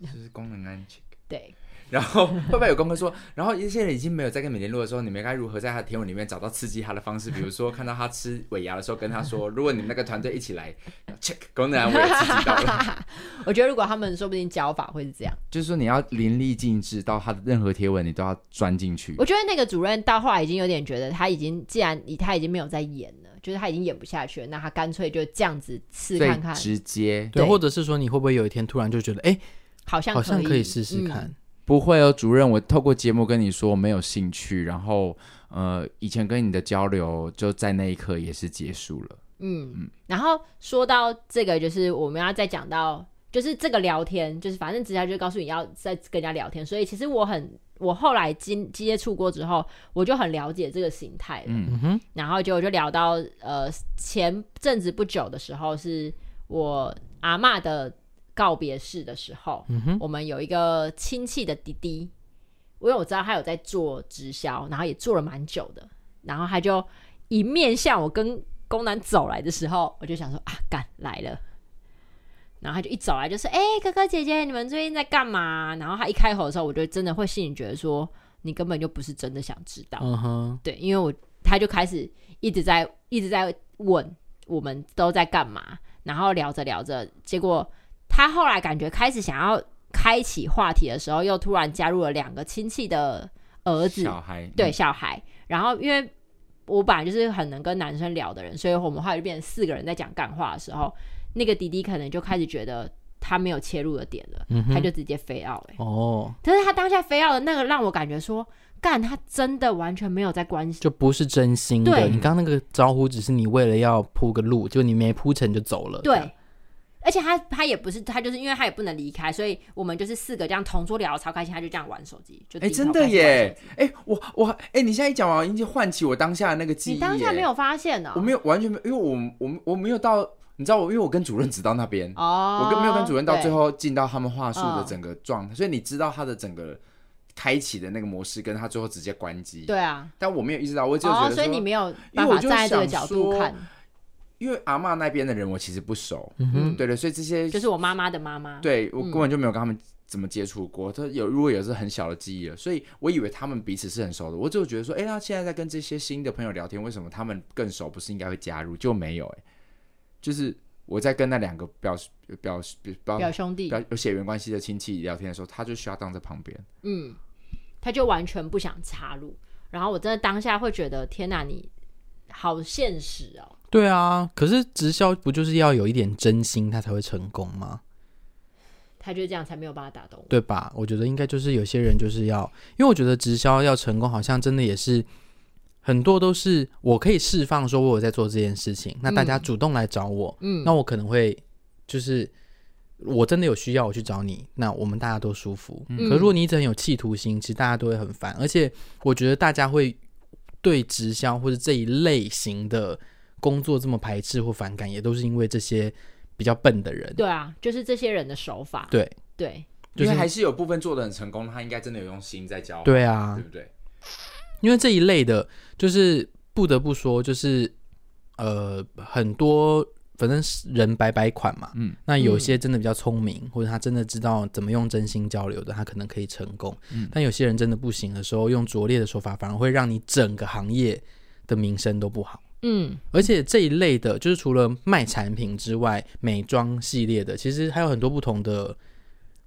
就是功能安 check。对。然后会不会有功课说，然后一些人已经没有在跟你联络的时候，你们该如何在他的贴文里面找到刺激他的方式？比如说看到他吃尾牙的时候，跟他说，如果你们那个团队一起来 check 功能，我也刺激到了。我觉得如果他们说不定教法会是这样，就是说你要淋漓尽致到他的任何贴文，你都要钻进去。我觉得那个主任到后来已经有点觉得他已经既然他已经没有在演了，就是他已经演不下去了，那他干脆就这样子试看看，直接对，或者是说你会不会有一天突然就觉得，哎，好像好像可以试试看。嗯不会哦，主任，我透过节目跟你说我没有兴趣，然后呃，以前跟你的交流就在那一刻也是结束了。嗯嗯，然后说到这个，就是我们要再讲到，就是这个聊天，就是反正直接就告诉你要再跟人家聊天，所以其实我很，我后来经接触过之后，我就很了解这个形态了。嗯哼，然后就就聊到呃前阵子不久的时候，是我阿嬷的。告别式的时候，嗯、我们有一个亲戚的弟弟，因为我知道他有在做直销，然后也做了蛮久的，然后他就一面向我跟宫南走来的时候，我就想说啊，干来了，然后他就一走来就说，哎、欸，哥哥姐姐，你们最近在干嘛？然后他一开口的时候，我就真的会心里觉得说，你根本就不是真的想知道，嗯、哼对，因为我他就开始一直在一直在问。我们都在干嘛，然后聊着聊着，结果他后来感觉开始想要开启话题的时候，又突然加入了两个亲戚的儿子，小孩，对小孩，然后因为。我本来就是很能跟男生聊的人，所以我们后来就变成四个人在讲干话的时候，那个弟弟可能就开始觉得他没有切入的点了，嗯、他就直接飞奥哎哦，但是他当下飞奥的那个让我感觉说，干他真的完全没有在关心，就不是真心的。对你刚刚那个招呼只是你为了要铺个路，就你没铺成就走了。对。而且他他也不是他就是因为他也不能离开，所以我们就是四个这样同桌聊超开心，他就这样玩手机，就哎、欸、真的耶，哎、欸、我我哎、欸、你现在一讲完，已经唤起我当下的那个记忆。你当下没有发现呢、喔？我没有完全没有，因为我我我没有到，你知道我因为我跟主任只到那边哦，我跟没有跟主任到最后进到他们话术的整个状态，哦、所以你知道他的整个开启的那个模式，跟他最后直接关机。对啊，但我没有意识到，我只有觉得、哦、所以你没有办法站在这个角度看。因为阿妈那边的人我其实不熟，嗯哼，对对，所以这些就是我妈妈的妈妈，对我根本就没有跟他们怎么接触过。他有如果有是很小的记忆了，所以我以为他们彼此是很熟的。我就觉得说，哎，他现在在跟这些新的朋友聊天，为什么他们更熟？不是应该会加入？就没有哎，就是我在跟那两个表表表表兄弟、表有血缘关系的亲戚聊天的时候，他就需要当在旁边，嗯，他就完全不想插入。然后我真的当下会觉得，天哪，你好现实哦。对啊，可是直销不就是要有一点真心，他才会成功吗？他觉得这样才没有办法打动我，对吧？我觉得应该就是有些人就是要，因为我觉得直销要成功，好像真的也是很多都是我可以释放说我有在做这件事情，那大家主动来找我，嗯，那我可能会就是我真的有需要我去找你，那我们大家都舒服。嗯，可如果你一直很有企图心，其实大家都会很烦，而且我觉得大家会对直销或者这一类型的。工作这么排斥或反感，也都是因为这些比较笨的人。对啊，就是这些人的手法。对对，就是还是有部分做的很成功，他应该真的有用心在教。对啊，对不对？因为这一类的，就是不得不说，就是呃，很多反正人百百款嘛。嗯，那有些真的比较聪明，嗯、或者他真的知道怎么用真心交流的，他可能可以成功。嗯，但有些人真的不行的时候，用拙劣的手法，反而会让你整个行业的名声都不好。嗯，而且这一类的，就是除了卖产品之外，美妆系列的，其实还有很多不同的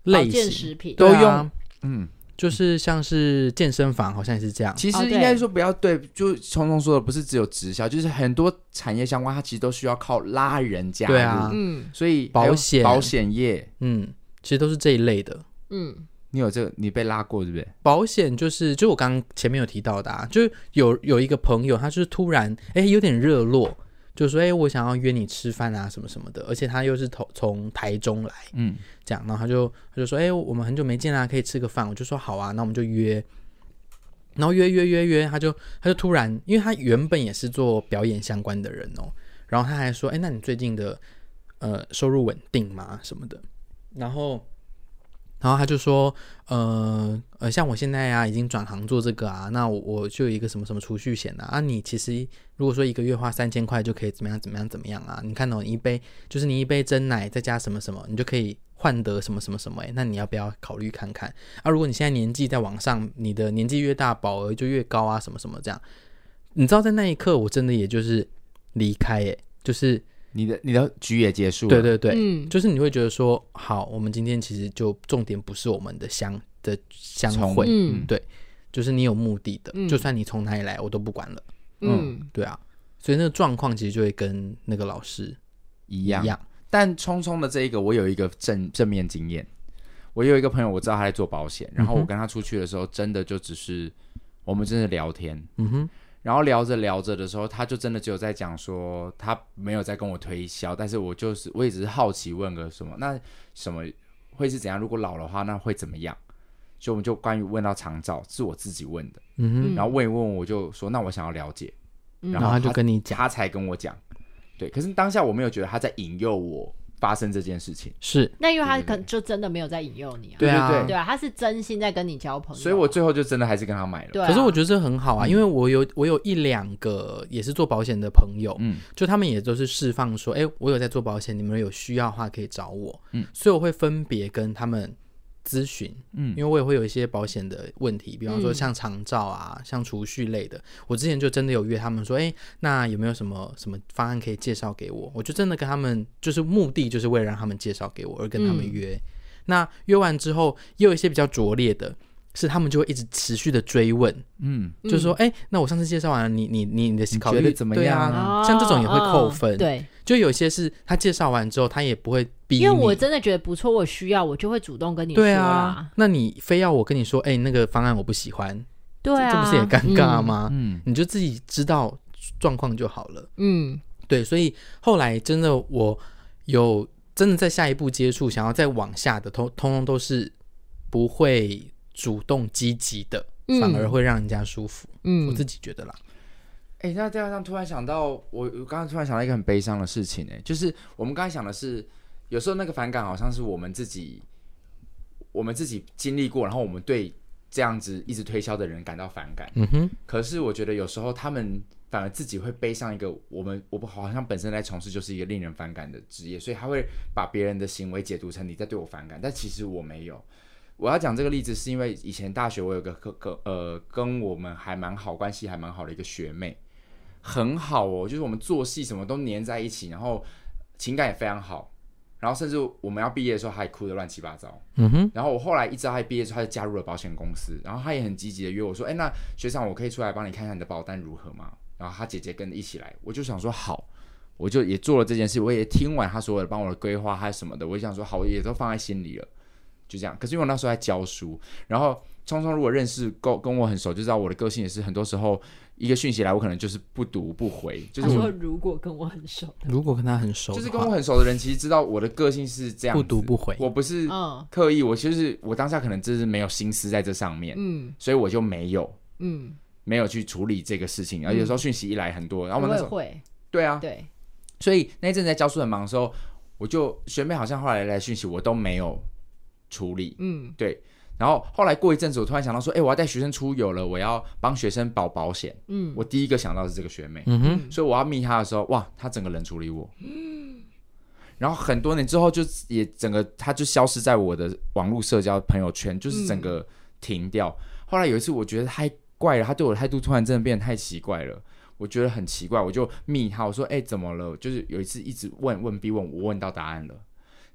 类型，食品都用。嗯，就是像是健身房，好像也是这样。其实应该说不要对，就聪聪说的，不是只有直销，就是很多产业相关，它其实都需要靠拉人加入。对啊，嗯，所以保险、保险业，嗯，其实都是这一类的。嗯。你有这个，你被拉过对不对？保险就是，就我刚刚前面有提到的，啊，就有有一个朋友，他就是突然哎有点热络，就说哎我想要约你吃饭啊什么什么的，而且他又是从从台中来，嗯，这样，然后他就他就说哎我们很久没见啦，可以吃个饭，我就说好啊，那我们就约，然后约约约约，他就他就突然，因为他原本也是做表演相关的人哦，然后他还说哎那你最近的呃收入稳定吗什么的，然后。然后他就说，呃呃，像我现在、啊，已经转行做这个啊，那我我就有一个什么什么储蓄险啊，啊，你其实如果说一个月花三千块就可以怎么样怎么样怎么样啊？你看到、哦、一杯就是你一杯真奶再加什么什么，你就可以换得什么什么什么诶，那你要不要考虑看看？啊，如果你现在年纪在往上，你的年纪越大，保额就越高啊，什么什么这样。你知道在那一刻，我真的也就是离开诶，就是。你的你的局也结束了，对对对，嗯，就是你会觉得说，好，我们今天其实就重点不是我们的相的相会，嗯，对，就是你有目的的，嗯、就算你从哪里来，我都不管了，嗯，嗯对啊，所以那个状况其实就会跟那个老师一样，一样，但聪聪的这一个，我有一个正正面经验，我有一个朋友，我知道他在做保险，然后我跟他出去的时候，真的就只是我们真的聊天，嗯哼。然后聊着聊着的时候，他就真的只有在讲说，他没有在跟我推销，但是我就是我也只是好奇问个什么，那什么会是怎样？如果老的话，那会怎么样？所以我们就关于问到长照，是我自己问的，嗯哼，然后问一问，我就说，那我想要了解，然后他，然后他就跟你讲，他才跟我讲，对，可是当下我没有觉得他在引诱我。发生这件事情。是，那因为他可能就真的没有在引诱你啊，对啊，对啊，他是真心在跟你交朋友，所以我最后就真的还是跟他买了。对啊，可是我觉得这很好啊，嗯，因为我有我有一两个也是做保险的朋友，嗯，就他们也都是释放说，哎，我有在做保险，你们有需要的话可以找我，嗯，所以我会分别跟他们咨询，嗯，因为我也会有一些保险的问题，比方说像长照啊，嗯、像储蓄类的，我之前就真的有约他们说，哎，那有没有什么什么方案可以介绍给我？我就真的跟他们，就是目的就是为了让他们介绍给我而跟他们约。嗯、那约完之后，也有一些比较拙劣的。是他们就会一直持续的追问，嗯，就是说，哎、欸，那我上次介绍完了，你你你你的考虑怎么样啊？像这种也会扣分，哦、对，就有些是他介绍完之后，他也不会逼你，因为我真的觉得不错，我需要，我就会主动跟你说。对啊，那你非要我跟你说，哎、欸，那个方案我不喜欢，对啊，这不是也尴尬吗？嗯，你就自己知道状况就好了。嗯，对，所以后来真的我有真的在下一步接触，想要再往下的，通通通都是不会。主动积极的，反而会让人家舒服。嗯，我自己觉得啦。哎、欸，那这样突然想到，我我刚刚突然想到一个很悲伤的事情，哎，就是我们刚才想的是，有时候那个反感好像是我们自己，我们自己经历过，然后我们对这样子一直推销的人感到反感。嗯哼。可是我觉得有时候他们反而自己会背上一个，我们我们好像本身在从事就是一个令人反感的职业，所以他会把别人的行为解读成你在对我反感，但其实我没有。我要讲这个例子，是因为以前大学我有个哥哥呃跟我们还蛮好关系还蛮好的一个学妹，很好哦，就是我们做戏什么都黏在一起，然后情感也非常好，然后甚至我们要毕业的时候，她也哭得乱七八糟。嗯哼。然后我后来一知道她毕业之后，她就加入了保险公司，然后她也很积极的约我说：“哎，那学长，我可以出来帮你看看你的保单如何吗？”然后她姐姐跟着一起来，我就想说好，我就也做了这件事，我也听完她所有的帮我的规划还有什么的，我就想说好，我也都放在心里了。就这样，可是因为我那时候在教书，然后聪聪如果认识够跟我很熟，就知道我的个性也是很多时候一个讯息来，我可能就是不读不回。就是说如果跟我很熟，如果跟他很熟，就是跟我很熟的人，其实知道我的个性是这样，不读不回。我不是刻意，我其实我当下可能就是没有心思在这上面，嗯，所以我就没有，嗯，没有去处理这个事情。而有时候讯息一来很多，然后我们那时候会，对啊，对，所以那一阵在教书很忙的时候，我就学妹好像后来来讯息，我都没有。处理，嗯，对，然后后来过一阵子，我突然想到说，哎，我要带学生出游了，我要帮学生保保险，嗯，我第一个想到是这个学妹，嗯哼，所以我要密她的时候，哇，她整个人处理我，嗯，然后很多年之后，就也整个她就消失在我的网络社交朋友圈，就是整个停掉。嗯，后来有一次，我觉得太怪了，她对我的态度突然真的变得太奇怪了，我觉得很奇怪，我就密她，我说，哎，怎么了？就是有一次一直问问逼问，我问到答案了。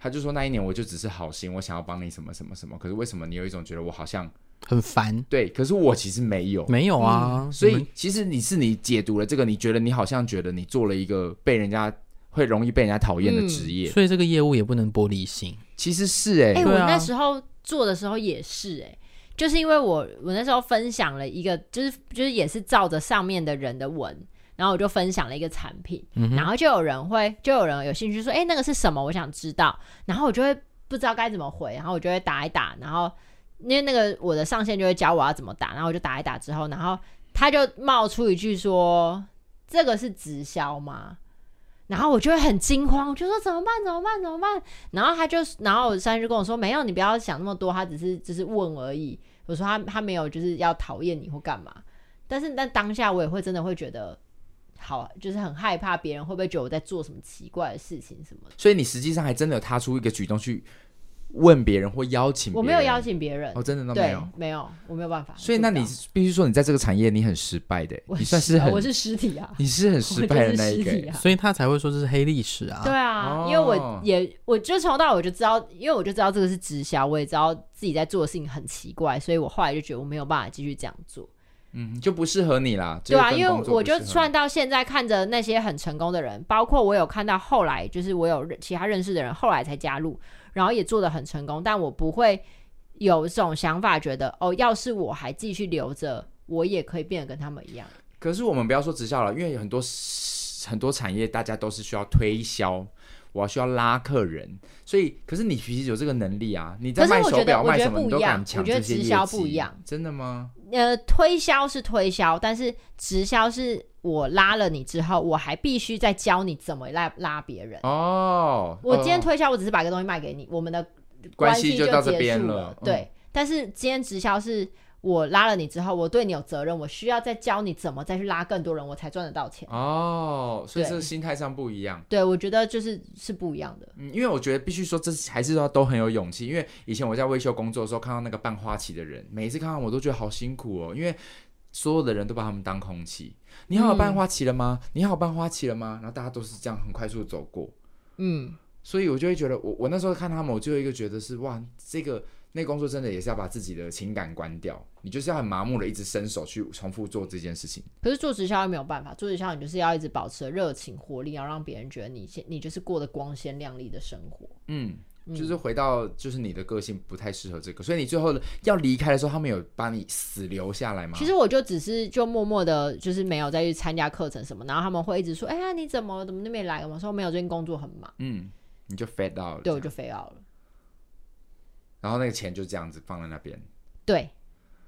他就说那一年我就只是好心，我想要帮你什么什么什么，可是为什么你有一种觉得我好像很烦？对，可是我其实没有，没有啊。嗯、所以其实你是你解读了这个，你觉得你好像觉得你做了一个被人家会容易被人家讨厌的职业，嗯、所以这个业务也不能玻璃心。其实是哎、欸，哎、欸，我那时候做的时候也是哎、欸，就是因为我我那时候分享了一个，就是就是也是照着上面的人的文。然后我就分享了一个产品，嗯、然后就有人会，就有人有兴趣说，哎，那个是什么？我想知道。然后我就会不知道该怎么回，然后我就会打一打，然后因为那个我的上线就会教我要怎么打，然后我就打一打之后，然后他就冒出一句说，这个是直销吗？然后我就会很惊慌，我就说怎么办？怎么办？怎么办？然后他就，然后我上线就跟我说，没有，你不要想那么多，他只是只是问而已。我说他他没有就是要讨厌你或干嘛，但是但当下我也会真的会觉得。好，就是很害怕别人会不会觉得我在做什么奇怪的事情什么的。所以你实际上还真的有踏出一个举动去问别人或邀请人？我没有邀请别人，哦，真的都没有，没有，我没有办法。所以那你必须说你在这个产业你很失败的，你算是很，我是尸体啊，你是很失败的那一个，啊、所以他才会说这是黑历史啊。对啊，因为我也我就从头到尾我就知道，因为我就知道这个是直销，我也知道自己在做的事情很奇怪，所以我后来就觉得我没有办法继续这样做。嗯，就不适合你啦。对啊，因为我就算到现在看着那些很成功的人，包括我有看到后来，就是我有其他认识的人后来才加入，然后也做得很成功，但我不会有这种想法，觉得哦，要是我还继续留着，我也可以变得跟他们一样。可是我们不要说直销了，因为有很多很多产业，大家都是需要推销。我需要拉客人，所以可是你其实有这个能力啊！你在卖手表卖什么，你都敢抢这些业绩。我觉得直销不一样，真的吗？呃，推销是推销，但是直销是我拉了你之后，我还必须再教你怎么拉拉别人。哦，我今天推销，我只是把个东西卖给你，我们的关系就到这边了。对，但是今天直销是我拉了你之后，我对你有责任，我需要再教你怎么再去拉更多人，我才赚得到钱。哦，所以这个心态上不一样。对，我觉得就是是不一样的。嗯，因为我觉得必须说，这还是说都很有勇气。因为以前我在维修工作的时候，看到那个办花旗的人，每一次看到我都觉得好辛苦哦，因为所有的人都把他们当空气。你好，办花旗了吗？嗯、你好，办花旗了吗？然后大家都是这样很快速的走过。嗯，所以我就会觉得我，我我那时候看他们，我就有一个觉得是哇，这个。那工作真的也是要把自己的情感关掉，你就是要很麻木的一直伸手去重复做这件事情。可是做直销又没有办法，做直销你就是要一直保持热情活力，要让别人觉得你现你就是过得光鲜亮丽的生活。嗯，就是回到就是你的个性不太适合这个，所以你最后要离开的时候，他们有把你死留下来吗？其实我就只是就默默的，就是没有再去参加课程什么，然后他们会一直说：“哎呀，你怎么怎么都没来了嘛？”说没有，最近工作很忙。嗯，你就 fade out 了。对，我就 fade out 了。然后那个钱就这样子放在那边。对，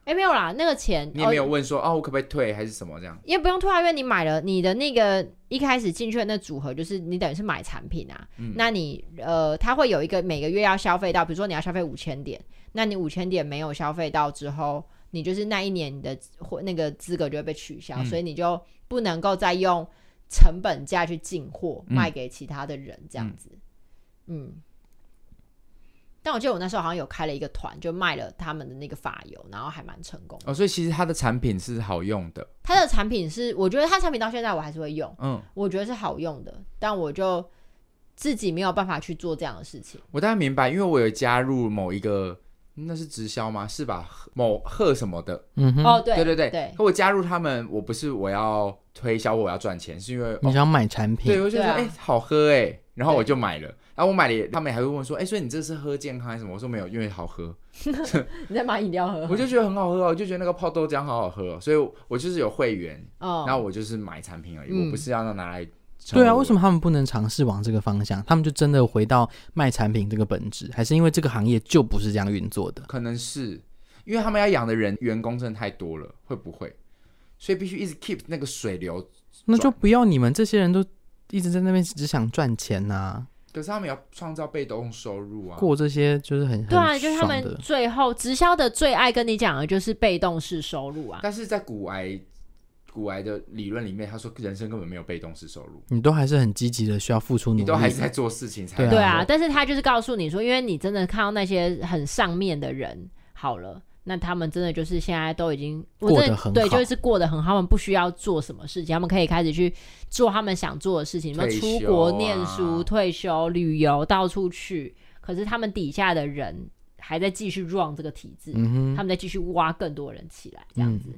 哎，没有啦，那个钱你也没有问说哦，哦，我可不可以退还是什么这样？因为不用退啊，因为你买了你的那个一开始进去的那组合，就是你等于是买产品啊。嗯。那你呃，他会有一个每个月要消费到，比如说你要消费五千点，那你五千点没有消费到之后，你就是那一年你的或那个资格就会被取消，嗯，所以你就不能够再用成本价去进货卖给其他的人这样子。嗯。嗯但我记得我那时候好像有开了一个团，就卖了他们的那个发油，然后还蛮成功哦。所以其实它的产品是好用的。它的产品是，我觉得它产品到现在我还是会用，嗯，我觉得是好用的。但我就自己没有办法去做这样的事情。我大概明白，因为我有加入某一个，那是直销吗？是吧？某贺什么的，嗯哼，哦，对对对对。对可我加入他们，我不是我要推销，我要赚钱，是因为你想买产品。对，我就觉得哎，好喝哎，然后我就买了。然后我买了，他们还会问说：“哎，所以你这是喝健康还是什么？”我说：“没有，因为好喝。”你在买饮料喝？我就觉得很好喝哦，我就觉得那个泡豆浆好好喝，所以我就是有会员哦。然后我就是买产品而已，我不是要拿来。对啊，为什么他们不能尝试往这个方向？他们就真的回到卖产品这个本质，还是因为这个行业就不是这样运作的？可能是因为他们要养的人员工真的太多了，会不会？所以必须一直 keep 那个水流。那就不要你们这些人都一直在那边只想赚钱呐。可是他们要创造被动收入啊，过这些就是很对啊，就是他们最后直销的最爱跟你讲的就是被动式收入啊。但是在古癌古癌的理论里面，他说人生根本没有被动式收入，你都还是很积极的需要付出努力，你都还是在做事情才对啊。对啊，但是他就是告诉你说，因为你真的看到那些很上面的人，好了。那他们真的就是现在都已经过得很好，对，就是过得很好。他们不需要做什么事情，他们可以开始去做他们想做的事情，什么出国念书、退休、旅游、到处去。可是他们底下的人还在继续 run 这个体制，嗯，他们在继续挖更多人起来，这样子。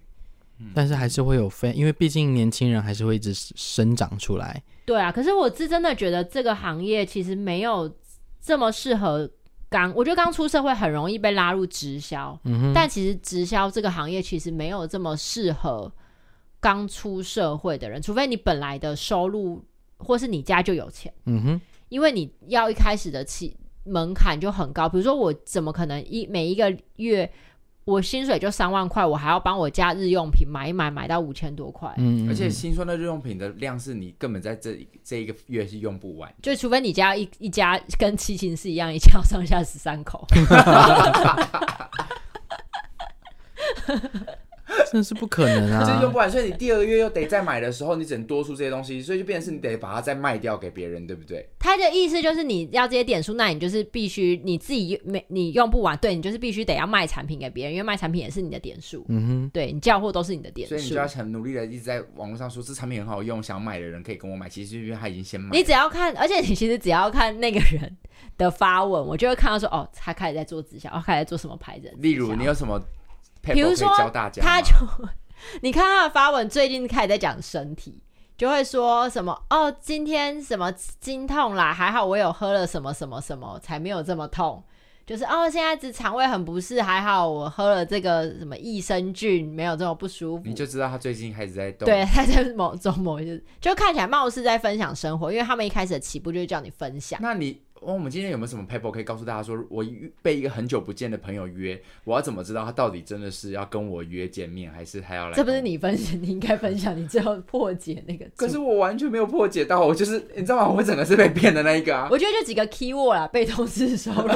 嗯，但是还是会有分，因为毕竟年轻人还是会一直生长出来。对啊，可是我是真的觉得这个行业其实没有这么适合。刚，我觉得刚出社会很容易被拉入直销，嗯，但其实直销这个行业其实没有这么适合刚出社会的人，除非你本来的收入或是你家就有钱，嗯哼，因为你要一开始的起门槛就很高，比如说我怎么可能一每一个月。我薪水就三万块，我还要帮我家日用品买一买，买到五千多块。嗯，而且新酸的日用品的量是你根本在这这一个月是用不完，就除非你家一一家跟七情是一样，一家上下十三口。真的是不可能啊！这用不完，所以你第二个月又得再买的时候，你只能多出这些东西，所以就变成是你得把它再卖掉给别人，对不对？他的意思就是你要这些点数，那你就是必须你自己没你用不完，对你就是必须得要卖产品给别人，因为卖产品也是你的点数。嗯哼，对你叫货都是你的点数，所以你就要很努力的一直在网络上说这产品很好用，想买的人可以跟我买。其实因为他已经先买，你只要看，而且你其实只要看那个人的发文，我就会看到说哦，他开始在做直销，哦，开始在做什么牌子。例如你有什么？比如说，他就 你看他的发文，最近开始在讲身体，就会说什么哦，今天什么经痛啦，还好我有喝了什么什么什么，才没有这么痛。就是哦，现在只肠胃很不适，还好我喝了这个什么益生菌，没有这么不舒服。你就知道他最近开始在动，对，他在某种某一就看起来貌似在分享生活，因为他们一开始的起步就是叫你分享。那你哦，我们今天有没有什么 paper 可以告诉大家说，我被一个很久不见的朋友约，我要怎么知道他到底真的是要跟我约见面，还是还要来？这不是你分享，你应该分享你最后破解那个。可是我完全没有破解到，我就是你知道吗？我整个是被骗的那一个啊。我觉得就几个 keyword 啦，被动式收入、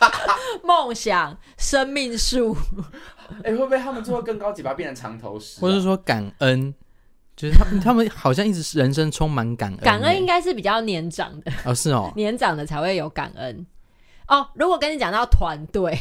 梦想、生命树。哎、欸，会不会他们最后更高级，把它变成长头诗、啊？或者说感恩？就是他们，他们好像一直是人生充满感恩。感恩应该是比较年长的哦，是哦，年长的才会有感恩哦。如果跟你讲到团队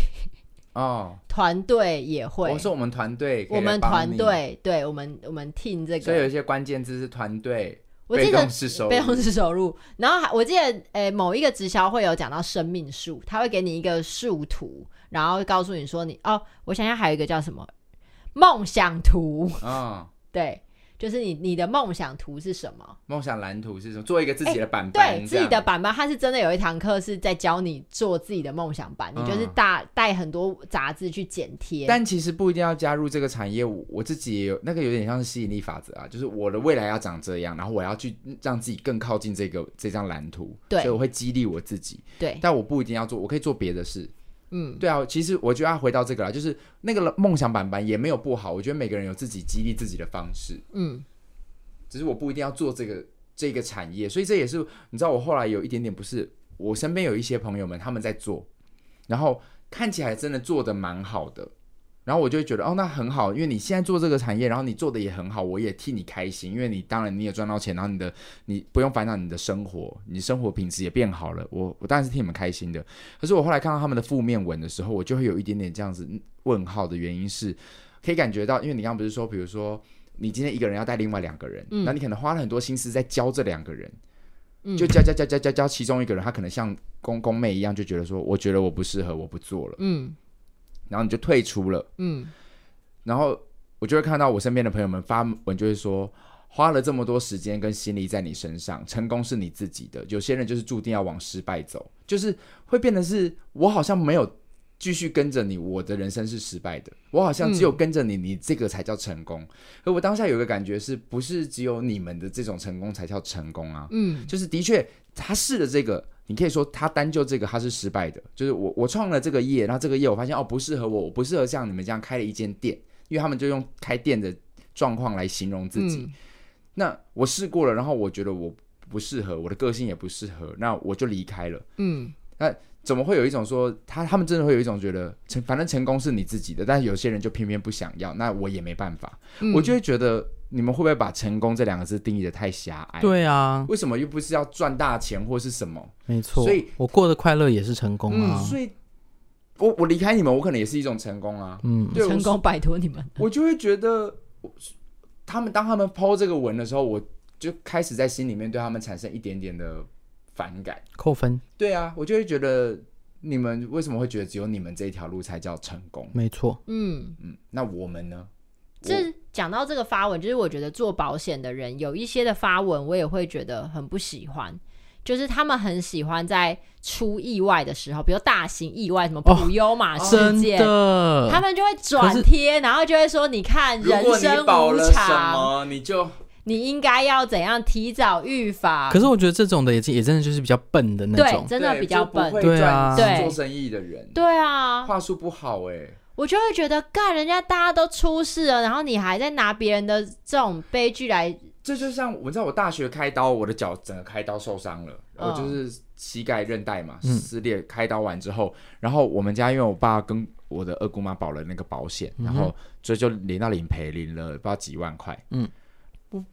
哦，团队也会。我说我们团队，我们团队，对我们我们 team 这个，所以有一些关键字是团队。我记得被动式收入，被动式收入。然后还我记得，诶、欸，某一个直销会有讲到生命树，他会给你一个树图，然后告诉你说你哦，我想想还有一个叫什么梦想图嗯，哦、对。就是你你的梦想图是什么？梦想蓝图是什么？做一个自己的板板，欸、对自己的板板，它是真的有一堂课是在教你做自己的梦想板，嗯、你就是大带很多杂志去剪贴。但其实不一定要加入这个产业，我自己也有那个有点像是吸引力法则啊，就是我的未来要长这样，然后我要去让自己更靠近这个这张蓝图，对，所以我会激励我自己。对，但我不一定要做，我可以做别的事。嗯，对啊，其实我觉得要回到这个啦，就是那个梦想板板也没有不好，我觉得每个人有自己激励自己的方式。嗯，只是我不一定要做这个这个产业，所以这也是你知道，我后来有一点点不是，我身边有一些朋友们他们在做，然后看起来真的做的蛮好的。然后我就会觉得，哦，那很好，因为你现在做这个产业，然后你做的也很好，我也替你开心，因为你当然你也赚到钱，然后你的你不用烦恼你的生活，你生活品质也变好了，我我当然是替你们开心的。可是我后来看到他们的负面文的时候，我就会有一点点这样子问号的原因是，可以感觉到，因为你刚刚不是说，比如说你今天一个人要带另外两个人，那、嗯、你可能花了很多心思在教这两个人，就教教教教教教其中一个人，他可能像公公妹一样，就觉得说，我觉得我不适合，我不做了，嗯。然后你就退出了，嗯，然后我就会看到我身边的朋友们发文，就会说，花了这么多时间跟心力在你身上，成功是你自己的。有些人就是注定要往失败走，就是会变得是我好像没有继续跟着你，我的人生是失败的。我好像只有跟着你，你这个才叫成功。而我当下有一个感觉，是不是只有你们的这种成功才叫成功啊？嗯，就是的确他试了这个。你可以说他单就这个他是失败的，就是我我创了这个业，然后这个业我发现哦不适合我，我不适合像你们这样开了一间店，因为他们就用开店的状况来形容自己。嗯、那我试过了，然后我觉得我不适合，我的个性也不适合，那我就离开了。嗯，那怎么会有一种说他他们真的会有一种觉得成反正成功是你自己的，但是有些人就偏偏不想要，那我也没办法，嗯、我就会觉得。你们会不会把成功这两个字定义的太狭隘？对啊，为什么又不是要赚大钱或是什么？没错，所以我过得快乐也是成功啊。嗯、所以我我离开你们，我可能也是一种成功啊。嗯，对，成功摆脱你们，我就会觉得，他们当他们 po 这个文的时候，我就开始在心里面对他们产生一点点的反感，扣分。对啊，我就会觉得你们为什么会觉得只有你们这一条路才叫成功？没错，嗯嗯，那我们呢？这讲到这个发文，就是我觉得做保险的人有一些的发文，我也会觉得很不喜欢。就是他们很喜欢在出意外的时候，比如大型意外，什么普悠玛事件，哦、他们就会转贴，然后就会说：“你看，人生无常，你就你应该要怎样提早预防。”可是我觉得这种的也也真的就是比较笨的那种，对，真的比较笨，对啊，对做生意的人，对啊，话术不好哎、欸。我就会觉得，干人家大家都出事了，然后你还在拿别人的这种悲剧来，这就像我知道我大学开刀，我的脚整个开刀受伤了，然后就是膝盖韧带嘛撕裂，开刀完之后，然后我们家因为我爸跟我的二姑妈保了那个保险，然后所以就领到领赔，领了不知道几万块。嗯，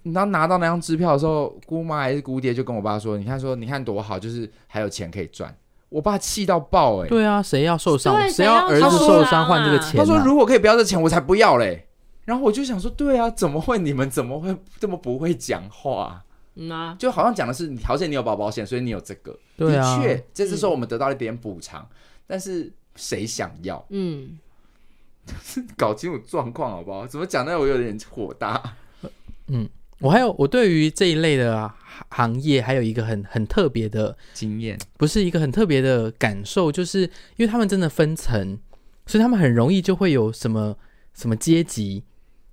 然后拿到那张支票的时候，姑妈还是姑爹就跟我爸说：“你看，说你看多好，就是还有钱可以赚。”我爸气到爆哎、欸！对啊，谁要受伤？谁要儿子受伤换这个钱、啊？他说：“如果可以不要这钱，我才不要嘞。”然后我就想说：“对啊，怎么会？你们怎么会这么不会讲话？嗯啊，就好像讲的是，条件你有保保险，所以你有这个。对啊、的确，这次说我们得到一点补偿，嗯、但是谁想要？嗯，搞清楚状况好不好？怎么讲呢？我有点火大。嗯。我还有，我对于这一类的行业还有一个很很特别的经验，不是一个很特别的感受，就是因为他们真的分层，所以他们很容易就会有什么什么阶级，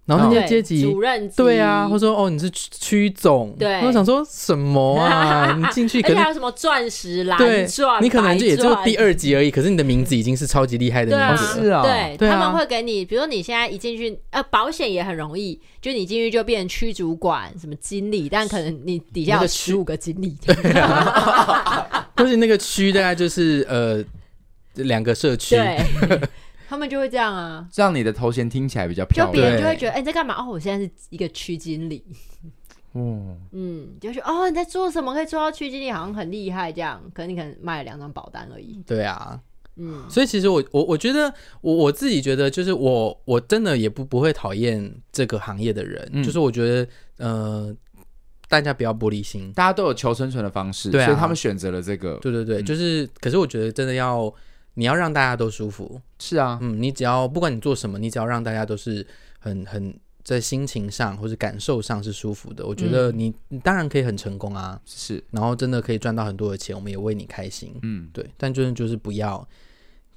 然后那些阶级主任对啊，或者说哦你是区区总，对，我想说什么啊？你进去可能还有什么钻石蓝钻，你可能就也就第二级而已，可是你的名字已经是超级厉害的名字，是啊，对，他们会给你，比如说你现在一进去，呃，保险也很容易，就你进去就变成区主管，什么经理，但可能你底下有十五个经理，对啊，或是那个区大概就是呃两个社区。他们就会这样啊，这样你的头衔听起来比较漂亮，就别人就会觉得，哎、欸，你在干嘛？哦，我现在是一个区经理。哦，嗯，就是哦，你在做什么？可以做到区经理，好像很厉害这样。可能你可能卖了两张保单而已。对啊，嗯，所以其实我我我觉得我我自己觉得，就是我我真的也不不会讨厌这个行业的人，嗯、就是我觉得呃，大家不要玻璃心，大家都有求生存的方式，对啊、所以他们选择了这个。对对对，嗯、就是，可是我觉得真的要。你要让大家都舒服，是啊，嗯，你只要不管你做什么，你只要让大家都是很很在心情上或者感受上是舒服的，我觉得你你当然可以很成功啊，是，然后真的可以赚到很多的钱，我们也为你开心，嗯，对，但就是就是不要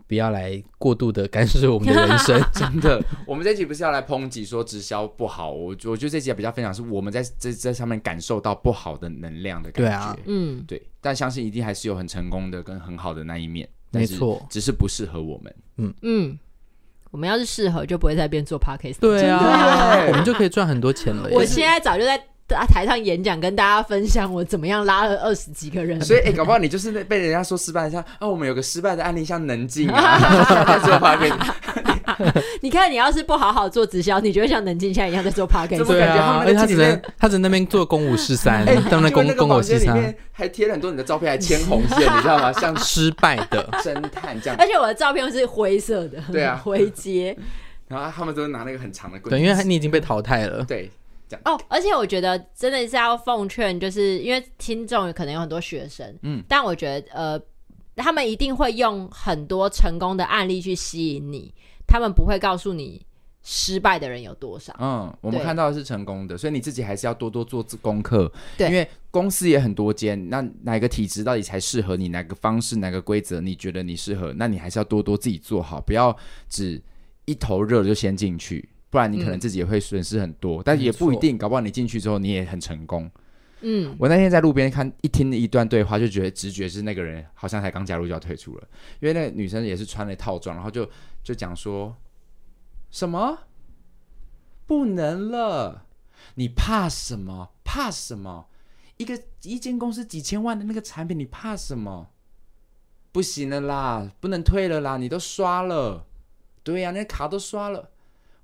不要来过度的干涉我们的人生，真的，我们这集不是要来抨击说直销不好，我我觉得这集比较分享是我们在这在上面感受到不好的能量的感觉，对啊，嗯，对，但相信一定还是有很成功的跟很好的那一面。没错，只是不适合我们。嗯嗯，我们要是适合，就不会在这边做 podcast。对啊，我们就可以赚很多钱了。我现在早就在台上演讲，跟大家分享我怎么样拉了二十几个人。所以，哎，搞不好你就是被人家说失败，像啊，我们有个失败的案例，像能静啊，做 podcast。你看，你要是不好好做直销，你就会像能静现在一样在做 podcast。对啊，而且他只能他只能那边做公五十三，他们公公五十三还贴了很多你的照片，还牵红线，你知道吗？像失败的侦探这样。而且我的照片是灰色的，对啊，灰阶。然后他们都拿那个很长的棍，对，因为你已经被淘汰了。对，这样。哦，而且我觉得真的是要奉劝，就是因为听众可能有很多学生，嗯，但我觉得呃，他们一定会用很多成功的案例去吸引你。他们不会告诉你失败的人有多少。嗯，我们看到的是成功的，所以你自己还是要多多做功课。对，因为公司也很多间，那哪个体质到底才适合你？哪个方式、哪个规则你觉得你适合？那你还是要多多自己做好，不要只一头热就先进去，不然你可能自己也会损失很多。嗯，但也不一定，搞不好你进去之后你也很成功。嗯，我那天在路边看一听一段对话，就觉得直觉是那个人好像才刚加入就要退出了，因为那个女生也是穿了套装，然后就就讲说什么不能了，你怕什么？怕什么？一个一间公司几千万的那个产品，你怕什么？不行了啦，不能退了啦，你都刷了，对呀、啊，那个卡都刷了，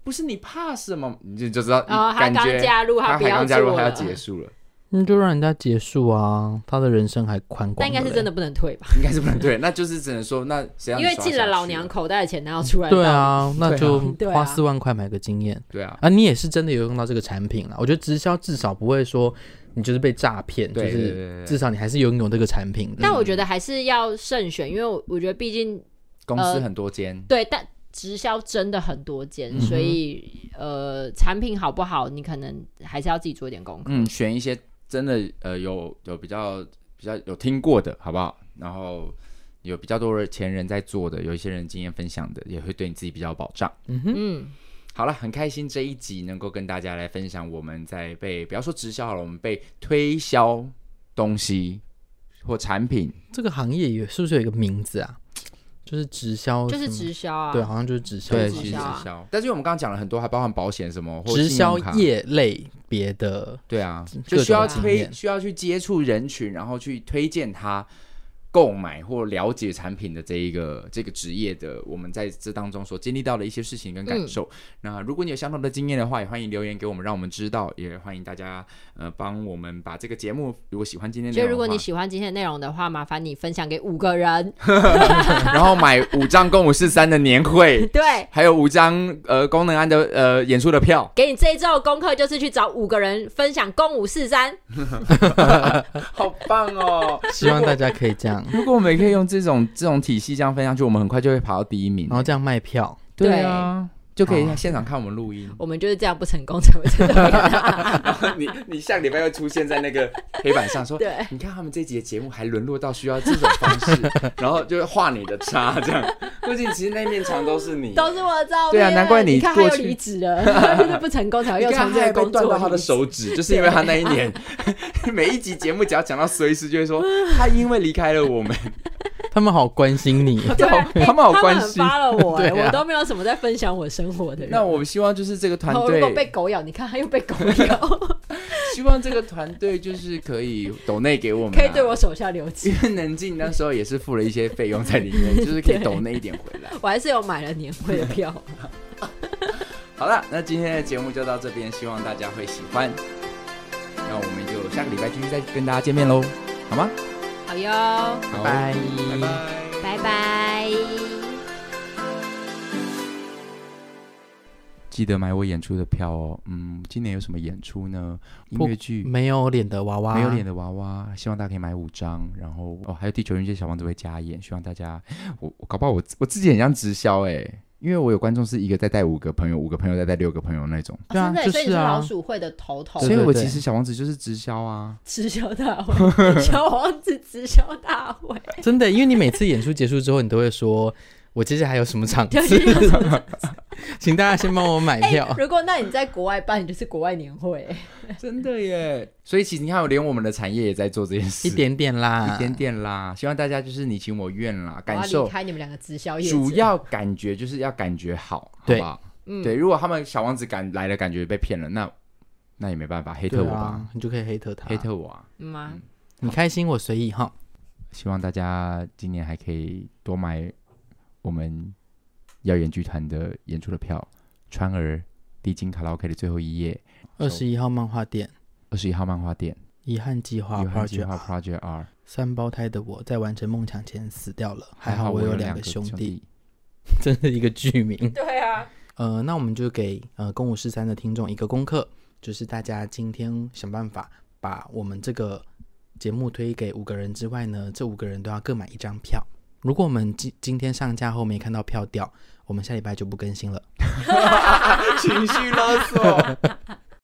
不是你怕什么？你就就知道，哦，他刚加入，他刚加入，他要结束了。那就让人家结束啊，他的人生还宽广。但应该是真的不能退吧？应该是不能退，那就是只能说那谁要？因为进了老娘口袋的钱，然后出来。对啊，那就花四万块买个经验。对啊，啊，你也是真的有用到这个产品了。我觉得直销至少不会说你就是被诈骗，就是至少你还是拥有这个产品的。但我觉得还是要慎选，因为我我觉得毕竟公司很多间。对，但直销真的很多间，所以呃，产品好不好，你可能还是要自己做一点功课。嗯，选一些。真的呃有有比较比较有听过的好不好？然后有比较多的前人在做的，有一些人经验分享的，也会对你自己比较有保障。嗯哼，嗯，好了，很开心这一集能够跟大家来分享我们在被不要说直销好了，我们被推销东西或产品这个行业有是不是有一个名字啊？就是直销，就是直销啊，对，好像就是直销，对，直销。但是我们刚刚讲了很多，还包含保险什么，或直销业类别的，对啊，就需要推，需要去接触人群，然后去推荐他。购买或了解产品的这一个这个职业的，我们在这当中所经历到的一些事情跟感受。嗯、那如果你有相同的经验的话，也欢迎留言给我们，让我们知道。也欢迎大家呃帮我们把这个节目，如果喜欢今天的内容，就如果你喜欢今天的内容的话，麻烦你分享给五个人，然后买五张公五四三的年会，对，还有五张呃功能安的呃演出的票。给你这一周的功课就是去找五个人分享公五四三，好棒哦！希望大家可以这样。如果我们也可以用这种这种体系这样分下去我们很快就会跑到第一名，然后这样卖票。对啊，就可以在现场看我们录音。我们就是这样不成功才会成功。然 后你你下个礼拜又出现在那个黑板上说，对，你看他们这集的节目还沦落到需要这种方式，然后就画你的叉这样。估计其实那面墙都是你，都是我的照片。对啊，难怪你过去离职了，就是不成功才会 又从这个工作断到他的手指，就是因为他那一年每一集节目只要讲到随时就会说他因为离开了我们。他们好关心你，对，他们好关心，发了我，我都没有什么在分享我生活的人。那我希望就是这个团队，如果被狗咬，你看他又被狗咬。希望这个团队就是可以抖内给我们，可以对我手下留情。因为能进那时候也是付了一些费用在里面，就是可以抖内一点回来。我还是有买了年会的票。好了，那今天的节目就到这边，希望大家会喜欢。那我们就下个礼拜继续再跟大家见面喽，好吗？好哟，拜拜，拜拜，拜拜。记得买我演出的票哦。嗯，今年有什么演出呢？音乐剧没有脸的娃娃，没有脸的娃娃。希望大家可以买五张。然后哦，还有地球人界小王子会加演，希望大家。我我搞不好我我自己很像直销哎。因为我有观众是一个在带五个朋友，五个朋友在带六个朋友那种，对啊，所以你是老鼠会的头头，所以我其实小王子就是直销啊，直销大会，小王子直销大会，真的，因为你每次演出结束之后，你都会说。我接下来还有什么场次？请大家先帮我买 票。欸、如果那你在国外办，你就是国外年会，真的耶！所以其实你看，连我们的产业也在做这件事，一点点啦，一点点啦。希望大家就是你情我愿啦，感受开你们两个直销业，主要感觉就是要感觉好，好不好？嗯，对。如果他们小王子敢来了感觉被骗了，那那也没办法，黑特我吧，啊、你就可以黑特他，黑特我啊。嗯，啊，你开心我随意哈。希望大家今年还可以多买。我们要演剧团的演出的票，川儿历经卡拉 OK 的最后一夜，二十一号漫画店，二十一号漫画店，遗憾计划，遗憾计划 Project R，三胞胎的我在完成梦想前死掉了，还好我有两个兄弟，真是一个剧名。对啊，呃，那我们就给呃公五十三的听众一个功课，就是大家今天想办法把我们这个节目推给五个人之外呢，这五个人都要各买一张票。如果我们今今天上架后没看到票掉，我们下礼拜就不更新了。情绪勒索。